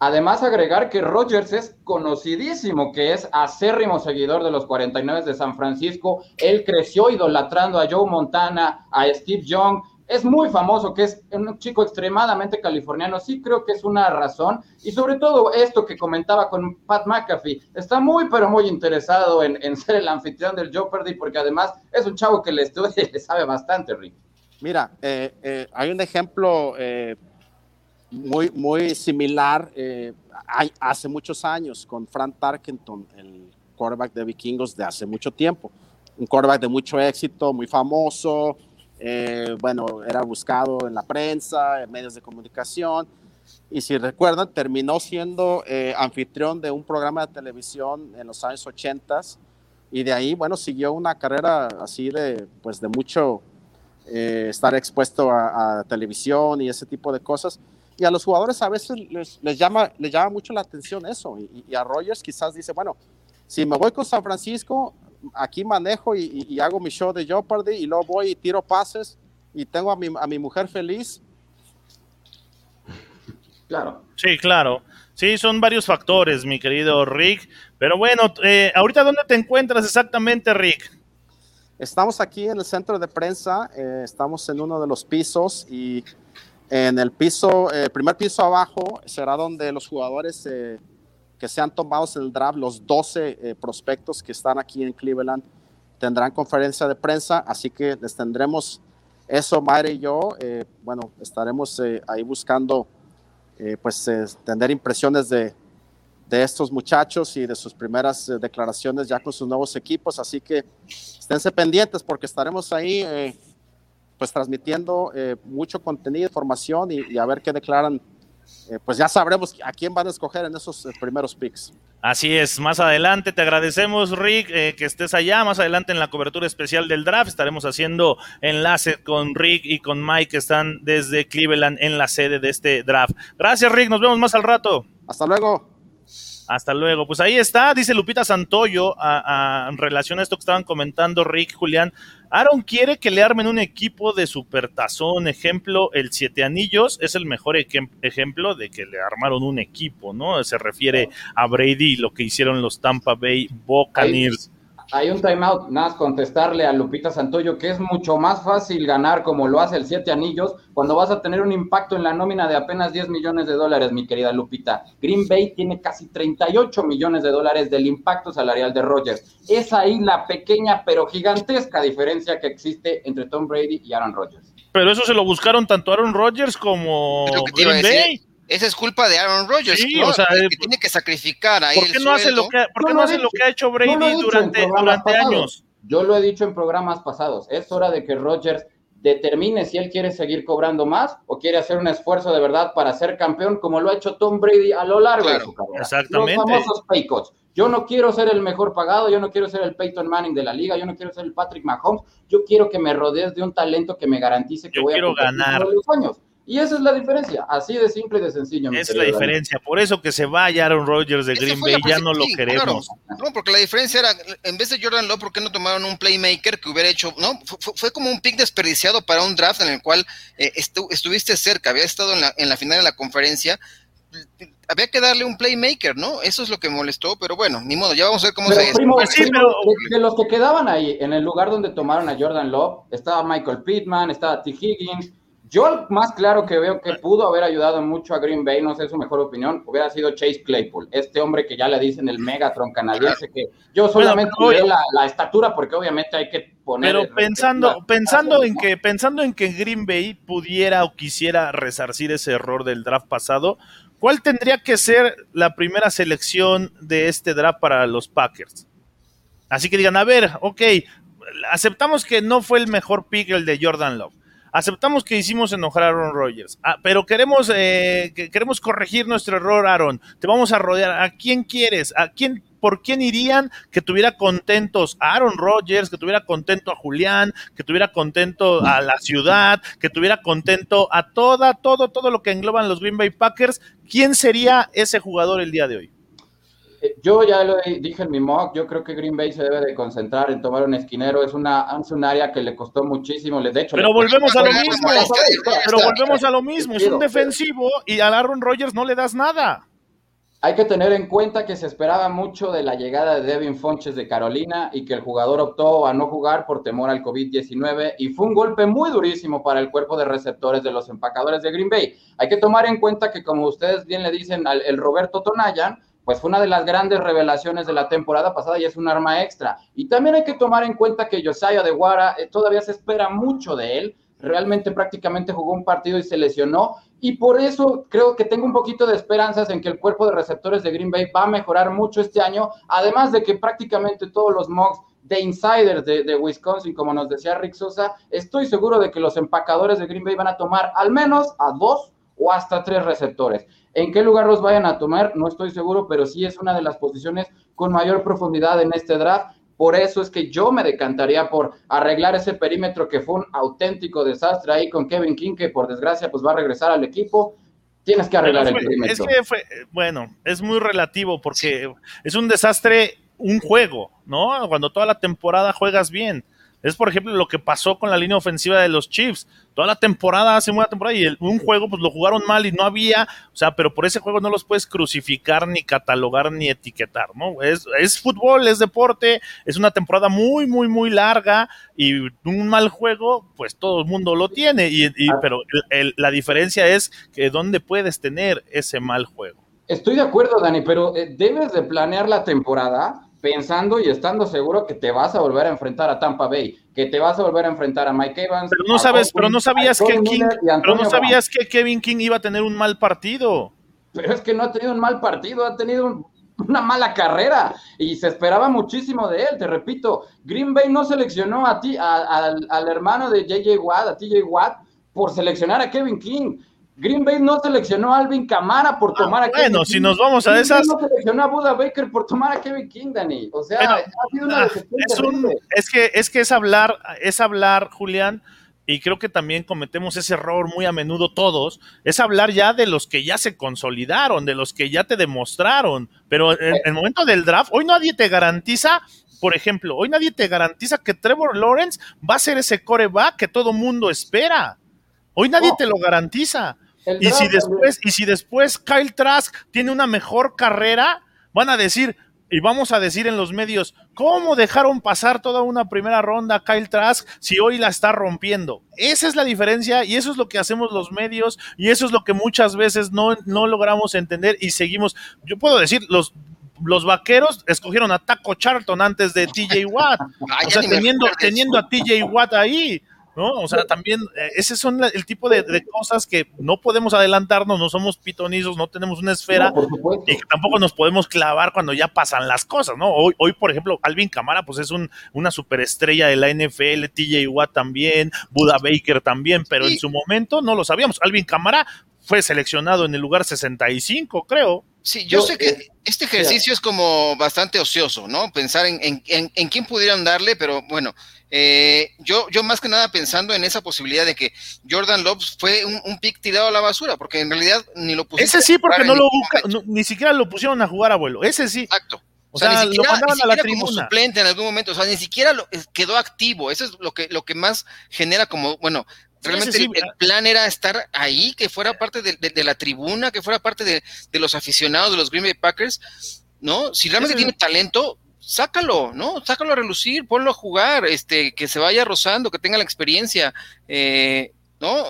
Además, agregar que Rogers es conocidísimo, que es acérrimo seguidor de los 49 de San Francisco. Él creció idolatrando a Joe Montana, a Steve Young. Es muy famoso, que es un chico extremadamente californiano. Sí creo que es una razón. Y sobre todo esto que comentaba con Pat McAfee. Está muy, pero muy interesado en, ser el anfitrión del Jeopardy, porque además es un chavo que le estudia y le sabe bastante, Rick. Mira, eh, eh, hay un ejemplo eh, muy, muy similar eh, hace muchos años con Frank Tarkenton, el quarterback de Vikingos de hace mucho tiempo. Un quarterback de mucho éxito, muy famoso, bueno, era buscado en la prensa, en medios de comunicación. Y si recuerdan, terminó siendo anfitrión de un programa de televisión en los años 80 y de ahí, bueno, siguió una carrera así de, pues, de mucho estar expuesto a, a televisión y ese tipo de cosas y a los jugadores a veces les, llama, les llama mucho la atención eso. Y, a Rogers quizás dice, bueno, si me voy con San Francisco, aquí manejo y, hago mi show de Jeopardy y luego voy y tiro pases y tengo a mi, a mi mujer feliz. Claro. Sí, claro. Sí, son varios factores, mi querido Rick. Pero bueno, eh, ahorita ¿dónde te encuentras exactamente, Rick? Estamos aquí en el centro de prensa, eh, estamos en uno de los pisos y en el piso, el primer piso abajo será donde los jugadores eh, que sean tomados en el draft, los 12 eh, prospectos que están aquí en Cleveland, tendrán conferencia de prensa, así que les tendremos eso, Mayra y yo. Eh, bueno, estaremos ahí buscando, pues, tener impresiones de, de, estos muchachos y de sus primeras declaraciones ya con sus nuevos equipos, así que esténse pendientes porque estaremos ahí pues transmitiendo eh, mucho contenido, información y, a ver qué declaran. Eh, pues ya sabremos a quién van a escoger en esos eh, primeros picks. Así es, más adelante te agradecemos Rick que estés allá, más adelante en la cobertura especial del draft estaremos haciendo enlace con Rick y con Mike que están desde Cleveland en la sede de este draft. Gracias Rick, nos vemos más al rato. Hasta luego. Hasta luego. Pues ahí está, dice Lupita Santoyo, en relación a esto que estaban comentando Rick, Julián. Aaron quiere que le armen un equipo de supertazón. Ejemplo, el Siete Anillos es el mejor ejemplo de que le armaron un equipo, ¿no? Se refiere a Brady y lo que hicieron los Tampa Bay Buccaneers hay un timeout, nada más contestarle a Lupita Santoyo que es mucho más fácil ganar como lo hace el Siete Anillos cuando vas a tener un impacto en la nómina de apenas 10 millones de dólares, mi querida Lupita. Green Bay tiene casi 38 millones de dólares del impacto salarial de Rodgers. Es ahí la pequeña pero gigantesca diferencia que existe entre Tom Brady y Aaron Rodgers. Pero eso se lo buscaron tanto Aaron Rodgers como Green Bay esa es culpa de Aaron Rodgers, sí, o sea, que eh, tiene que sacrificar ahí ¿Por qué no hace lo que, ¿por qué no, hace lo que ha hecho Brady durante, durante años? Yo lo he dicho en programas pasados, es hora de que Rodgers determine si él quiere seguir cobrando más o quiere hacer un esfuerzo de verdad para ser campeón como lo ha hecho Tom Brady a lo largo de su carrera. Exactamente. Los famosos pay Yo no quiero ser el mejor pagado, yo no quiero ser el Peyton Manning de la liga, yo no quiero ser el Patrick Mahomes, yo quiero que me rodees de un talento que me garantice que voy a ganar los años. Y esa es la diferencia, así de simple y de sencillo. Esa es la diferencia, por eso que se vaya Aaron Rodgers de Green Bay, ya no lo queremos. No, porque la diferencia era, en vez de Jordan Love, ¿por qué no tomaron un playmaker que hubiera hecho, no? Fue, como un pick desperdiciado para un draft en el cual eh, estuviste cerca, había estado en la, en la final de la conferencia, había que darle un playmaker, ¿no? Eso es lo que molestó, pero bueno, ni modo, ya vamos a ver cómo se primo, pues de, de, los que quedaban ahí, en el lugar donde tomaron a Jordan Love, estaba Michael Pittman, estaba T. Higgins, yo más claro que veo que pudo haber ayudado mucho a Green Bay, no sé su mejor opinión, hubiera sido Chase Claypool, este hombre que ya le dicen el Megatron canadiense, que yo solamente veo la, estatura porque obviamente hay que poner... Pero pensando, pensando, en que, pensando en que Green Bay pudiera o quisiera resarcir ese error del draft pasado, ¿cuál tendría que ser la primera selección de este draft para los Packers? Así que digan, a ver, ok, aceptamos que no fue el mejor pick el de Jordan Love Aceptamos que hicimos enojar a Aaron Rodgers, ah, pero queremos, eh, queremos corregir nuestro error, Aaron. Te vamos a rodear. ¿A quién quieres? ¿A quién? ¿Por quién irían que tuviera contentos a Aaron Rodgers, que tuviera contento a Julián, que tuviera contento a la ciudad, que tuviera contento a toda, todo, todo lo que engloban los Green Bay Packers? ¿Quién sería ese jugador el día de hoy? Yo ya lo dije en mi mock, yo creo que Green Bay se debe de concentrar en tomar un esquinero, es una, es un área que le costó muchísimo, de hecho... Pero volvemos a lo mismo, pero volvemos a lo mismo, es un defensivo y a Aaron Rodgers no le das nada. Hay que tener en cuenta que se esperaba mucho de la llegada de Devin Fonches de Carolina y que el jugador optó a no jugar por temor al COVID-19 y fue un golpe muy durísimo para el cuerpo de receptores de los empacadores de Green Bay. Hay que tomar en cuenta que, como ustedes bien le dicen, al, el Roberto Tonayan, pues fue una de las grandes revelaciones de la temporada pasada y es un arma extra. Y también hay que tomar en cuenta que Josiah de Guara eh, todavía se espera mucho de él. Realmente prácticamente jugó un partido y se lesionó y por eso creo que tengo un poquito de esperanzas en que el cuerpo de receptores de Green Bay va a mejorar mucho este año, además de que prácticamente todos los mocks de insiders de, Wisconsin, como nos decía Rick Sosa, estoy seguro de que los empacadores de Green Bay van a tomar al menos a dos o hasta tres receptores. ¿En qué lugar los vayan a tomar? No estoy seguro, pero sí es una de las posiciones con mayor profundidad en este draft. Por eso es que yo me decantaría por arreglar ese perímetro que fue un auténtico desastre ahí con Kevin King, que por desgracia pues va a regresar al equipo. Tienes que arreglar el perímetro. Es que fue, bueno, es muy relativo porque es un desastre un juego, ¿no? Cuando toda la temporada juegas bien. Es, por ejemplo, lo que pasó con la línea ofensiva de los Chiefs. Toda la temporada, hace una temporada, y un juego, pues lo jugaron mal y no había, o sea, pero por ese juego no los puedes crucificar, ni catalogar, ni etiquetar, ¿no? Es, es fútbol, es deporte, es una temporada muy, muy, muy larga y un mal juego, pues todo el mundo lo tiene, y, ah. pero la diferencia es que dónde puedes tener ese mal juego. Estoy de acuerdo, Dani, pero eh, debes de planear la temporada pensando y estando seguro que te vas a volver a enfrentar a Tampa Bay, que te vas a volver a enfrentar a Mike Evans. Pero no sabes, pero no sabías que King, pero no sabías que Kevin King iba a tener un mal partido. Pero es que no ha tenido un mal partido, ha tenido una mala carrera y se esperaba muchísimo de él. Te repito, Green Bay no seleccionó a ti, al, al hermano de JJ Watt, a TJ Watt, por seleccionar a Kevin King. Green Bay no seleccionó a Alvin Camara por ah, tomar a Kevin Bueno, si nos vamos a esas. no seleccionó a Buda Baker por tomar a Kevin King, Dani. O sea, ha sido una ah, es, es, que, es que es hablar, es hablar, Julián, y creo que también cometemos ese error muy a menudo todos, es hablar ya de los que ya se consolidaron, de los que ya te demostraron. Pero en el momento del draft, hoy nadie te garantiza por ejemplo, hoy nadie te garantiza que Trevor Lawrence va a ser ese coreback que todo mundo espera. Hoy nadie te lo garantiza. Y si, después, y si después Kyle Trask tiene una mejor carrera, van a decir, y vamos a decir en los medios, ¿cómo dejaron pasar toda una primera ronda a Kyle Trask si hoy la está rompiendo? Esa es la diferencia y eso es lo que hacemos los medios y eso es lo que muchas veces no, no logramos entender y seguimos. Yo puedo decir, los, los vaqueros escogieron a Taco Charlton antes de TJ Watt. o sea, teniendo, teniendo a TJ Watt ahí. ¿No? O sea, también eh, ese son el tipo de, cosas que no podemos adelantarnos, no somos pitonizos, no tenemos una esfera y que tampoco nos podemos clavar cuando ya pasan las cosas, ¿no? Hoy, hoy por ejemplo, Alvin Camara, pues es un, una superestrella de la NFL, TJ Watt también, Buda Baker también, pero en su momento no lo sabíamos. Alvin Camara fue seleccionado en el lugar 65, creo. Sí, yo, sé que eh, este ejercicio es como bastante ocioso, ¿no? Pensar en, en, en, quién pudieran darle, pero bueno, eh, yo, yo más que nada pensando en esa posibilidad de que Jordan Love fue un, pick tirado a la basura, porque en realidad ni lo pusieron. Ese sí, porque no lo ni siquiera lo pusieron a jugar, abuelo. Ese sí. Exacto. O, sea, ni siquiera, lo mandaban a la tribuna. como suplente en algún momento, o sea, ni siquiera lo, quedó activo. Eso es lo que, lo que más genera como, bueno, Realmente el, plan era estar ahí, que fuera parte de, la tribuna, que fuera parte de, los aficionados de los Green Bay Packers, ¿no? Si realmente tiene talento, sácalo, ¿no? Sácalo a relucir, ponlo a jugar, este, que se vaya rozando, que tenga la experiencia, eh, ¿no?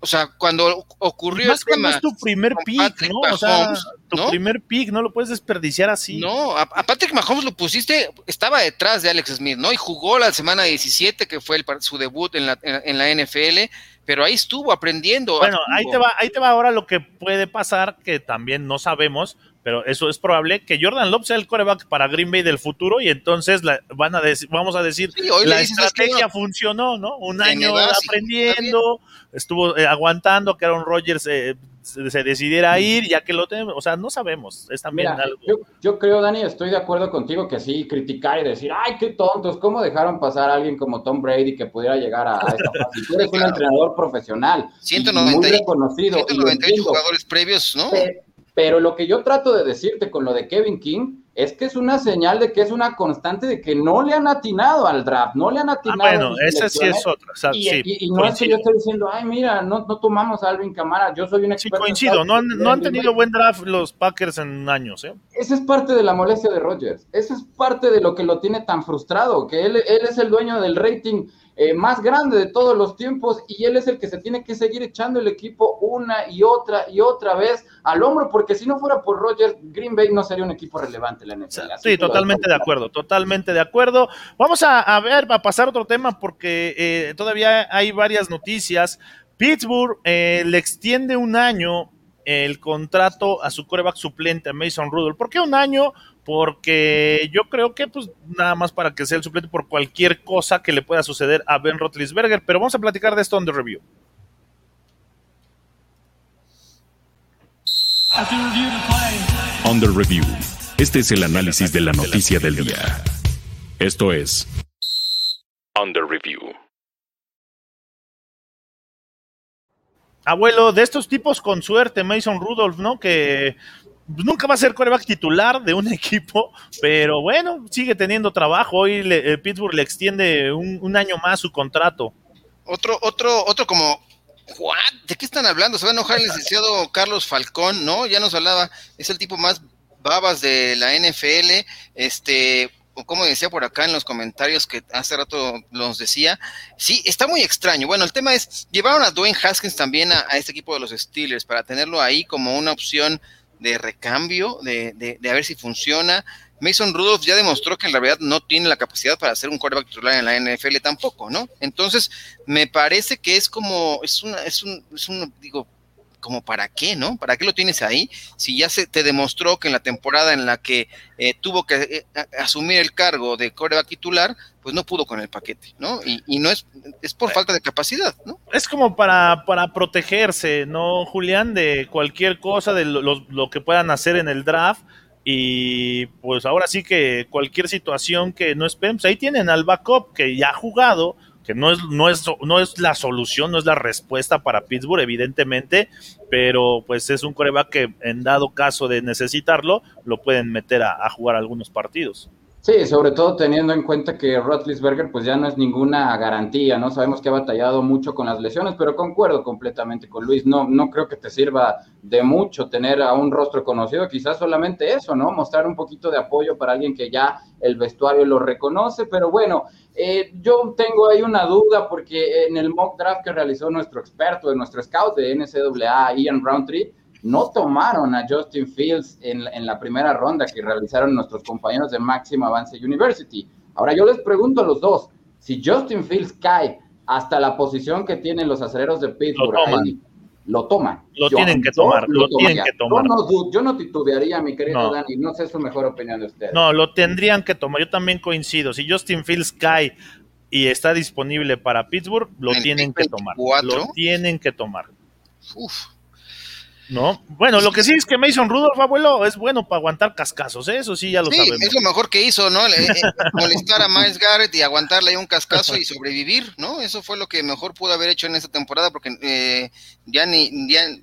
O sea, cuando ocurrió Más es tu primer pick, ¿no? o sea, tu primer pick, no lo puedes desperdiciar así. No, a, Patrick Mahomes lo pusiste, estaba detrás de Alex Smith, ¿no? Y jugó la semana 17, que fue el, su debut en la, en, la NFL, pero ahí estuvo aprendiendo. Bueno, ahí te va, ahí te va ahora lo que puede pasar, que también no sabemos, pero eso es probable que Jordan Love sea el coreback para Green Bay del futuro y entonces la, van a decir, vamos a decir, la estrategia funcionó, ¿no? Un año aprendiendo, estuvo eh, aguantando que Aaron Rodgers eh, se, decidiera ir, ya que lo tenemos, o sea, no sabemos, es también algo. Yo, creo, Dani, estoy de acuerdo contigo que sí, criticar y decir, ay, qué tontos, ¿cómo dejaron pasar a alguien como Tom Brady que pudiera llegar a, esta fase? Tú eres un entrenador profesional, 190, muy jugadores previos, ¿no? Pero lo que yo trato de decirte con lo de Kevin King es que es una señal de que es una constante de que no le han atinado al draft, no le han atinado. Ah, bueno, esa sí es otra. y, no es que yo estoy diciendo, ay, mira, no, no tomamos a Alvin Camara, yo soy un experto. Sí, coincido, no han, no han tenido buen draft los Packers en años. ¿eh? Esa es parte de la molestia de Rodgers, esa es parte de lo que lo tiene tan frustrado, que él, él es el dueño del rating eh, más grande de todos los tiempos y él es el que se tiene que seguir echando el equipo una y otra y otra vez al hombro, porque si no fuera por Rogers, Green Bay no sería un equipo relevante en la NFL. sí, totalmente de acuerdo, totalmente de acuerdo. Vamos a, ver, a pasar otro tema porque eh, todavía hay varias noticias. Pittsburgh eh, le extiende un año el contrato a su coreback suplente, a Mason Rudolph. ¿Por qué un año? Porque yo creo que pues nada más para que sea el suplente por cualquier cosa que le pueda suceder a Ben Roethlisberger, pero vamos a platicar de esto en the review. On the review. Este es el análisis de la noticia del día. Esto es On the review. Abuelo, de estos tipos con suerte, Mason Rudolph, ¿no? Que nunca va a ser coreback titular de un equipo, pero bueno, sigue teniendo trabajo. Hoy le, Pittsburgh le extiende un, año más su contrato. Otro, otro, otro como, ¿de qué están hablando? Se va a enojar el licenciado Carlos Falcón, ¿no? Ya nos hablaba, es el tipo más babas de la NFL, este, como decía por acá en los comentarios que hace rato los decía, sí, está muy extraño. Bueno, el tema es, llevaron a Dwayne Haskins también a este equipo de los Steelers para tenerlo ahí como una opción de recambio, de, de, de, a ver si funciona. Mason Rudolph ya demostró que en realidad no tiene la capacidad para ser un quarterback titular en la NFL tampoco, ¿no? Entonces, me parece que es como, es una, es un, es un, digo, como para qué, ¿no? ¿Para qué lo tienes ahí? Si ya se te demostró que en la temporada en la que eh, tuvo que eh, asumir el cargo de coreback titular, pues no pudo con el paquete, ¿no? Y, no es, es por falta de capacidad, ¿no? Es como para, para protegerse, ¿no, Julián? De cualquier cosa, de lo, que puedan hacer en el draft. Y pues ahora sí que cualquier situación que no esperen, pues ahí tienen al backup que ya ha jugado, que no es, no es, no es la solución, no es la respuesta para Pittsburgh, evidentemente, pero pues es un coreback que en dado caso de necesitarlo, lo pueden meter a jugar algunos partidos. Sí, sobre todo teniendo en cuenta que Rotlisberger pues ya no es ninguna garantía, ¿no? Sabemos que ha batallado mucho con las lesiones, pero concuerdo completamente con Luis, no, no creo que te sirva de mucho tener a un rostro conocido, quizás solamente eso, ¿no? Mostrar un poquito de apoyo para alguien que ya el vestuario lo reconoce, pero bueno, eh, yo tengo ahí una duda porque en el mock draft que realizó nuestro experto, nuestro scout de NCAA, Ian Roundtree, no tomaron a Justin Fields en, la primera ronda que realizaron nuestros compañeros de Maxim Avance University. Ahora yo les pregunto a los dos, si Justin Fields cae hasta la posición que tienen los acereros de Pittsburgh, lo toman. Lo tienen que tomar, lo, tienen que tomar. Yo no, titubearía, mi querido Dani, no sé su mejor opinión de ustedes. No, lo tendrían que tomar, yo también coincido. Si Justin Fields cae y está disponible para Pittsburgh, lo tienen que tomar. Lo tienen que tomar. Uf. ¿No? Bueno, lo que sí es que Mason Rudolph, abuelo, es bueno para aguantar cascazos, ¿eh? eso sí ya lo sí, Es lo mejor que hizo, ¿no? Eh, molestar a Miles Garrett y aguantarle un cascazo y sobrevivir, ¿no? Eso fue lo que mejor pudo haber hecho en esta temporada, porque eh, ya, ni,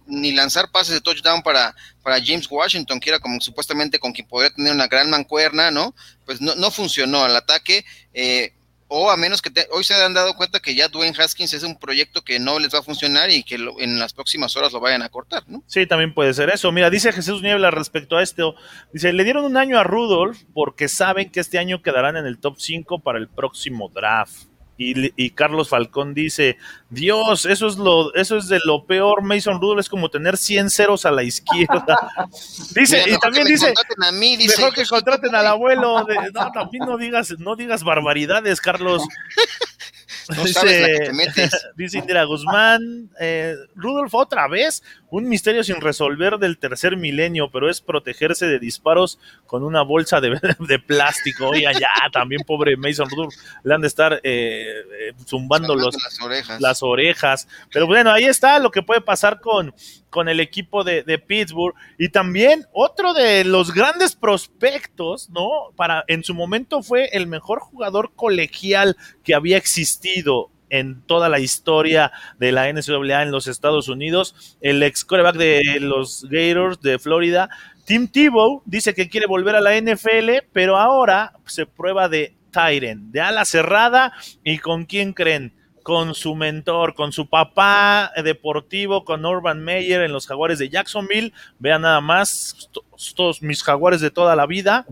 ni lanzar pases de touchdown para, para James Washington, que era como supuestamente con quien podría tener una gran mancuerna, ¿no? Pues no, no funcionó al ataque. Eh, o a menos que hoy se han dado cuenta que ya Dwayne Haskins es un proyecto que no les va a funcionar y que en las próximas horas lo vayan a cortar, ¿no? Sí, también puede ser eso. Mira, dice Jesús Niebla respecto a esto, dice, le dieron un año a Rudolph porque saben que este año quedarán en el top 5 para el próximo draft. Y, Carlos Falcón dice, Dios, eso es lo, eso es de lo peor, Mason Rudolph es como tener 100 ceros a la izquierda. dice, y también dice, mejor que contraten al abuelo, no, también no digas, no digas barbaridades, Carlos. dice, dice Indira Guzmán, eh, Rudolf otra vez, un misterio sin resolver del tercer milenio, pero es protegerse de disparos con una bolsa de, plástico. Oye, ya, también pobre Mason Rudolph, le han de estar eh, eh, zumbando los, las, orejas. las orejas. Pero bueno, ahí está lo que puede pasar con, con el equipo de, de, Pittsburgh. Y también otro de los grandes prospectos, ¿no? Para, en su momento fue el mejor jugador colegial que había existido en toda la historia de la NCAA en los Estados Unidos, el ex coreback de los Gators de Florida. Tim Tebow dice que quiere volver a la NFL, pero ahora se prueba de Tyren, de ala cerrada. ¿Y con quién creen? Con su mentor, con su papá deportivo, con Urban Meyer en los Jaguares de Jacksonville. Vean nada más, todos mis jaguares de toda la vida,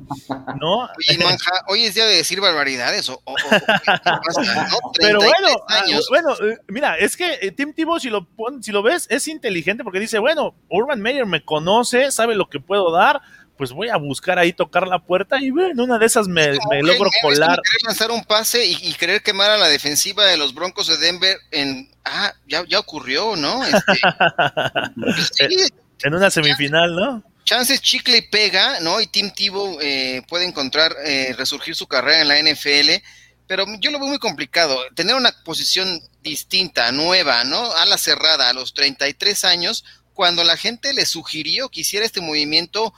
¿no? Oye, manja, hoy es día de decir barbaridades, o, Pero bueno, ah, bueno, eh, mira, es que eh, Tim Tebow, si lo, si lo ves, es inteligente porque dice, bueno, Urban Meyer me conoce, sabe lo que puedo dar, pues voy a buscar ahí tocar la puerta y bueno, una de esas me, logro colar. querer lanzar un pase y, querer quemar a la defensiva de los Broncos de Denver en ah, ya, ya ocurrió, ¿no? Este, pues en una semifinal, ¿no? Chances chicle y pega, ¿no? Y Tim Tebow eh, puede encontrar eh, resurgir su carrera en la NFL, pero yo lo veo muy complicado. Tener una posición distinta, nueva, ¿no? A la cerrada a los 33 años, cuando la gente le sugirió que hiciera este movimiento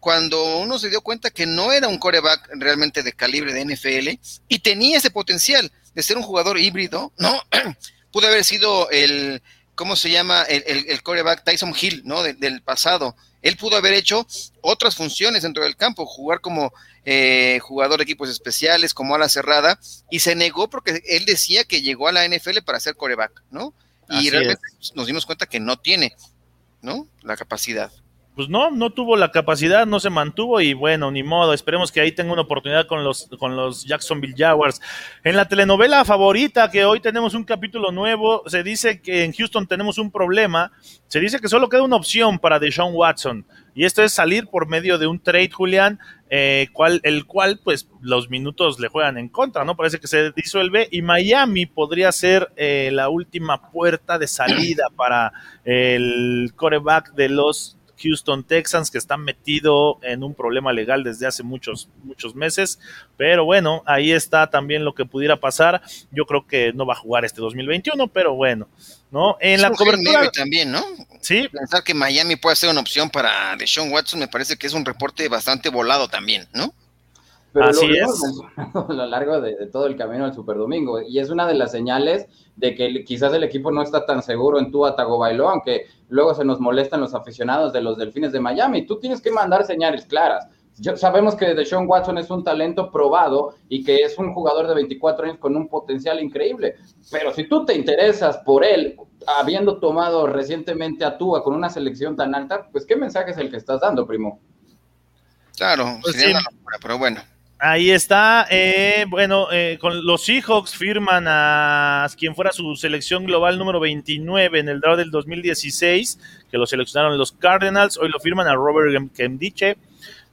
cuando uno se dio cuenta que no era un coreback realmente de calibre de NFL y tenía ese potencial de ser un jugador híbrido, ¿no? Pudo haber sido el, ¿cómo se llama? El, coreback Tyson Hill, ¿no? del pasado. Él pudo haber hecho otras funciones dentro del campo, jugar como eh, jugador de equipos especiales, como ala cerrada, y se negó porque él decía que llegó a la NFL para ser coreback, ¿no? Y realmente nos dimos cuenta que no tiene, ¿no? La capacidad pues no, no tuvo la capacidad, no se mantuvo y bueno, ni modo, esperemos que ahí tenga una oportunidad con los, con los Jacksonville Jaguars. En la telenovela favorita, que hoy tenemos un capítulo nuevo, se dice que en Houston tenemos un problema, se dice que solo queda una opción para Deshaun Watson y esto es salir por medio de un trade, Julián, eh, el cual pues los minutos le juegan en contra, ¿no? Parece que se disuelve y Miami podría ser eh, la última puerta de salida para el coreback de los Houston Texans, que están metido en un problema legal desde hace muchos, muchos meses. Pero bueno, ahí está también lo que pudiera pasar. Yo creo que no va a jugar este 2021, pero bueno, ¿no? En la cobertura. también, ¿no? Sí. Pensar que Miami puede ser una opción para Deshaun Watson me parece que es un reporte bastante volado también, ¿no? Pero Así lo es. a lo largo de, todo el camino al Super Domingo. Y es una de las señales de que quizás el equipo no está tan seguro en tu Tagovailoa, aunque luego se nos molestan los aficionados de los Delfines de Miami. Tú tienes que mandar señales claras. sabemos que Deshaun Watson es un talento probado y que es un jugador de 24 años con un potencial increíble. Pero si tú te interesas por él, habiendo tomado recientemente a Tua con una selección tan alta, pues ¿qué mensaje es el que estás dando, primo? Claro, pues pero bueno. Ahí está, eh, bueno, eh, con los Seahawks firman a quien fuera su selección global número 29 en el draft del 2016, que lo seleccionaron los Cardinals, hoy lo firman a Robert Kemdiche,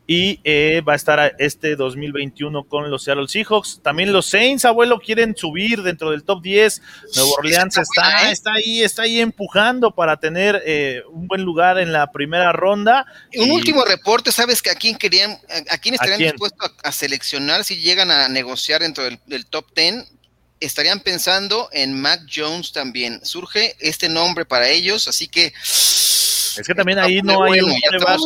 y eh, va a estar este 2021 con los Seattle Seahawks. También los Saints, abuelo, quieren subir dentro del top 10. Nuevo Orleans está, está ahí, está ahí empujando para tener eh, un buen lugar en la primera ronda. Un último reporte, ¿sabes que a quién querían, a, quién estarían dispuestos a, seleccionar si llegan a negociar dentro del, del top 10? Estarían pensando en Mac Jones también. Surge este nombre para ellos, así que es que también ahí no hay un coreback.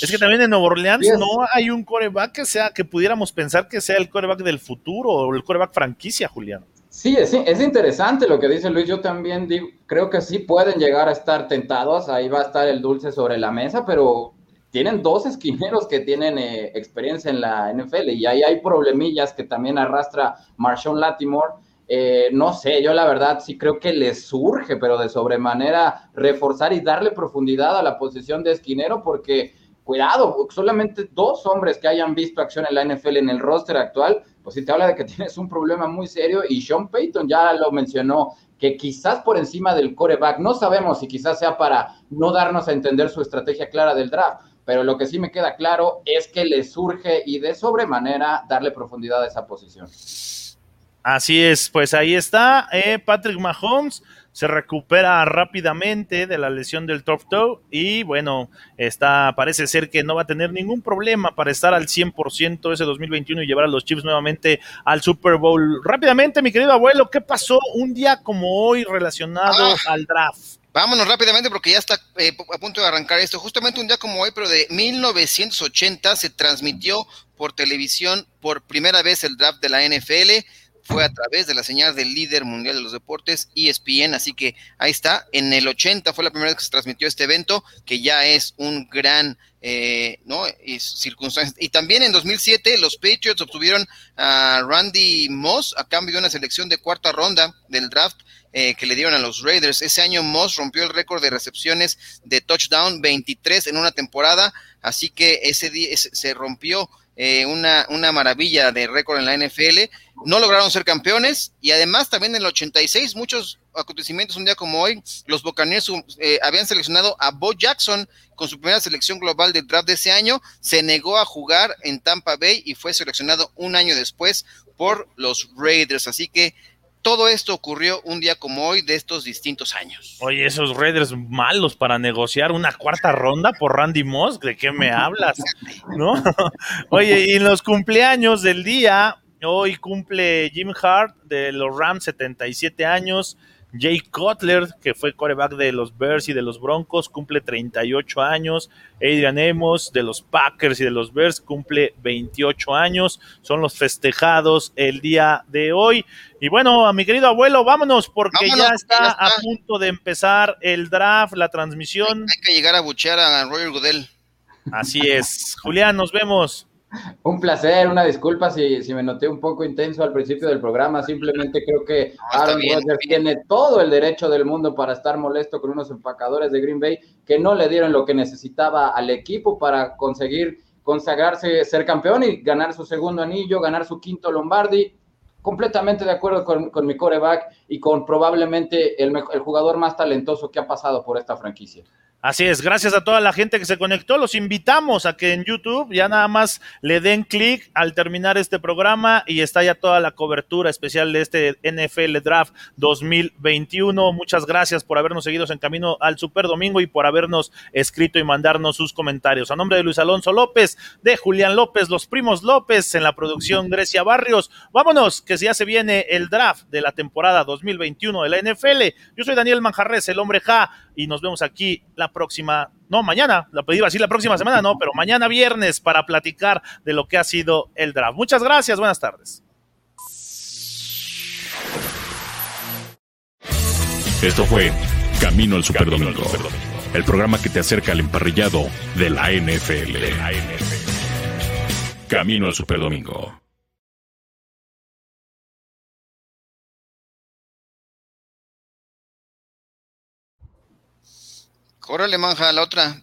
Es que también en Nueva Orleans no hay un coreback que sea, que pudiéramos pensar que sea el coreback del futuro o el coreback franquicia, Julián. Sí, es, es, interesante lo que dice Luis. Yo también digo, creo que sí pueden llegar a estar tentados. Ahí va a estar el dulce sobre la mesa, pero tienen dos esquineros que tienen eh, experiencia en la NFL y ahí hay problemillas que también arrastra Marshawn Latimore eh, no sé, yo la verdad sí creo que le surge, pero de sobremanera reforzar y darle profundidad a la posición de esquinero, porque cuidado, solamente dos hombres que hayan visto acción en la NFL en el roster actual, pues sí te habla de que tienes un problema muy serio y Sean Payton ya lo mencionó, que quizás por encima del coreback, no sabemos si quizás sea para no darnos a entender su estrategia clara del draft, pero lo que sí me queda claro es que le surge y de sobremanera darle profundidad a esa posición. Así es, pues ahí está. Eh, Patrick Mahomes se recupera rápidamente de la lesión del top toe y bueno, está, parece ser que no va a tener ningún problema para estar al 100% ese 2021 y llevar a los Chiefs nuevamente al Super Bowl. Rápidamente, mi querido abuelo, ¿qué pasó un día como hoy relacionado ah. al draft? Vámonos rápidamente porque ya está eh, a punto de arrancar esto. Justamente un día como hoy, pero de 1980 se transmitió por televisión por primera vez el draft de la NFL fue a través de la señal del líder mundial de los deportes, ESPN, así que ahí está, en el 80 fue la primera vez que se transmitió este evento, que ya es un gran, eh, ¿no? Y circunstancias. Y también en 2007 los Patriots obtuvieron a Randy Moss a cambio de una selección de cuarta ronda del draft eh, que le dieron a los Raiders. Ese año Moss rompió el récord de recepciones de touchdown 23 en una temporada, así que ese día se rompió eh, una, una maravilla de récord en la NFL. No lograron ser campeones y además también en el 86, muchos acontecimientos un día como hoy, los Buccaneers eh, habían seleccionado a Bo Jackson con su primera selección global de draft de ese año, se negó a jugar en Tampa Bay y fue seleccionado un año después por los Raiders. Así que todo esto ocurrió un día como hoy de estos distintos años. Oye, esos Raiders malos para negociar una cuarta ronda por Randy Moss, ¿de qué me hablas? ¿No? Oye, y en los cumpleaños del día, hoy cumple Jim Hart de los Rams 77 años, Jay Cutler, que fue coreback de los Bears y de los Broncos, cumple 38 años. Adrian Emos de los Packers y de los Bears cumple 28 años. Son los festejados el día de hoy. Y bueno, a mi querido abuelo, vámonos porque ya, está a punto de empezar el draft, la transmisión. Hay, que llegar a buchear a Roger Goodell. Así es. Julián, nos vemos. Un placer, una disculpa si, si, me noté un poco intenso al principio del programa. Simplemente creo que Aaron Rodgers tiene todo el derecho del mundo para estar molesto con unos empacadores de Green Bay que no le dieron lo que necesitaba al equipo para conseguir consagrarse, ser campeón y ganar su segundo anillo, ganar su quinto Lombardi. Completamente de acuerdo con, con mi coreback y con probablemente el, el jugador más talentoso que ha pasado por esta franquicia. Así es, gracias a toda la gente que se conectó. Los invitamos a que en YouTube ya nada más le den clic al terminar este programa y está ya toda la cobertura especial de este NFL Draft 2021. Muchas gracias por habernos seguido en camino al Super Domingo y por habernos escrito y mandarnos sus comentarios. A nombre de Luis Alonso López, de Julián López, los primos López en la producción Grecia Barrios. Vámonos, que ya se viene el draft de la temporada 2021 de la NFL. Yo soy Daniel Manjarres, el hombre Ja y nos vemos aquí la próxima, no, mañana, la pedí así la próxima semana, no, pero mañana viernes para platicar de lo que ha sido el draft. Muchas gracias, buenas tardes. Esto fue Camino al Superdomingo, el programa que te acerca al emparrillado de la NFL. Camino al Superdomingo. Órale, manja, la otra.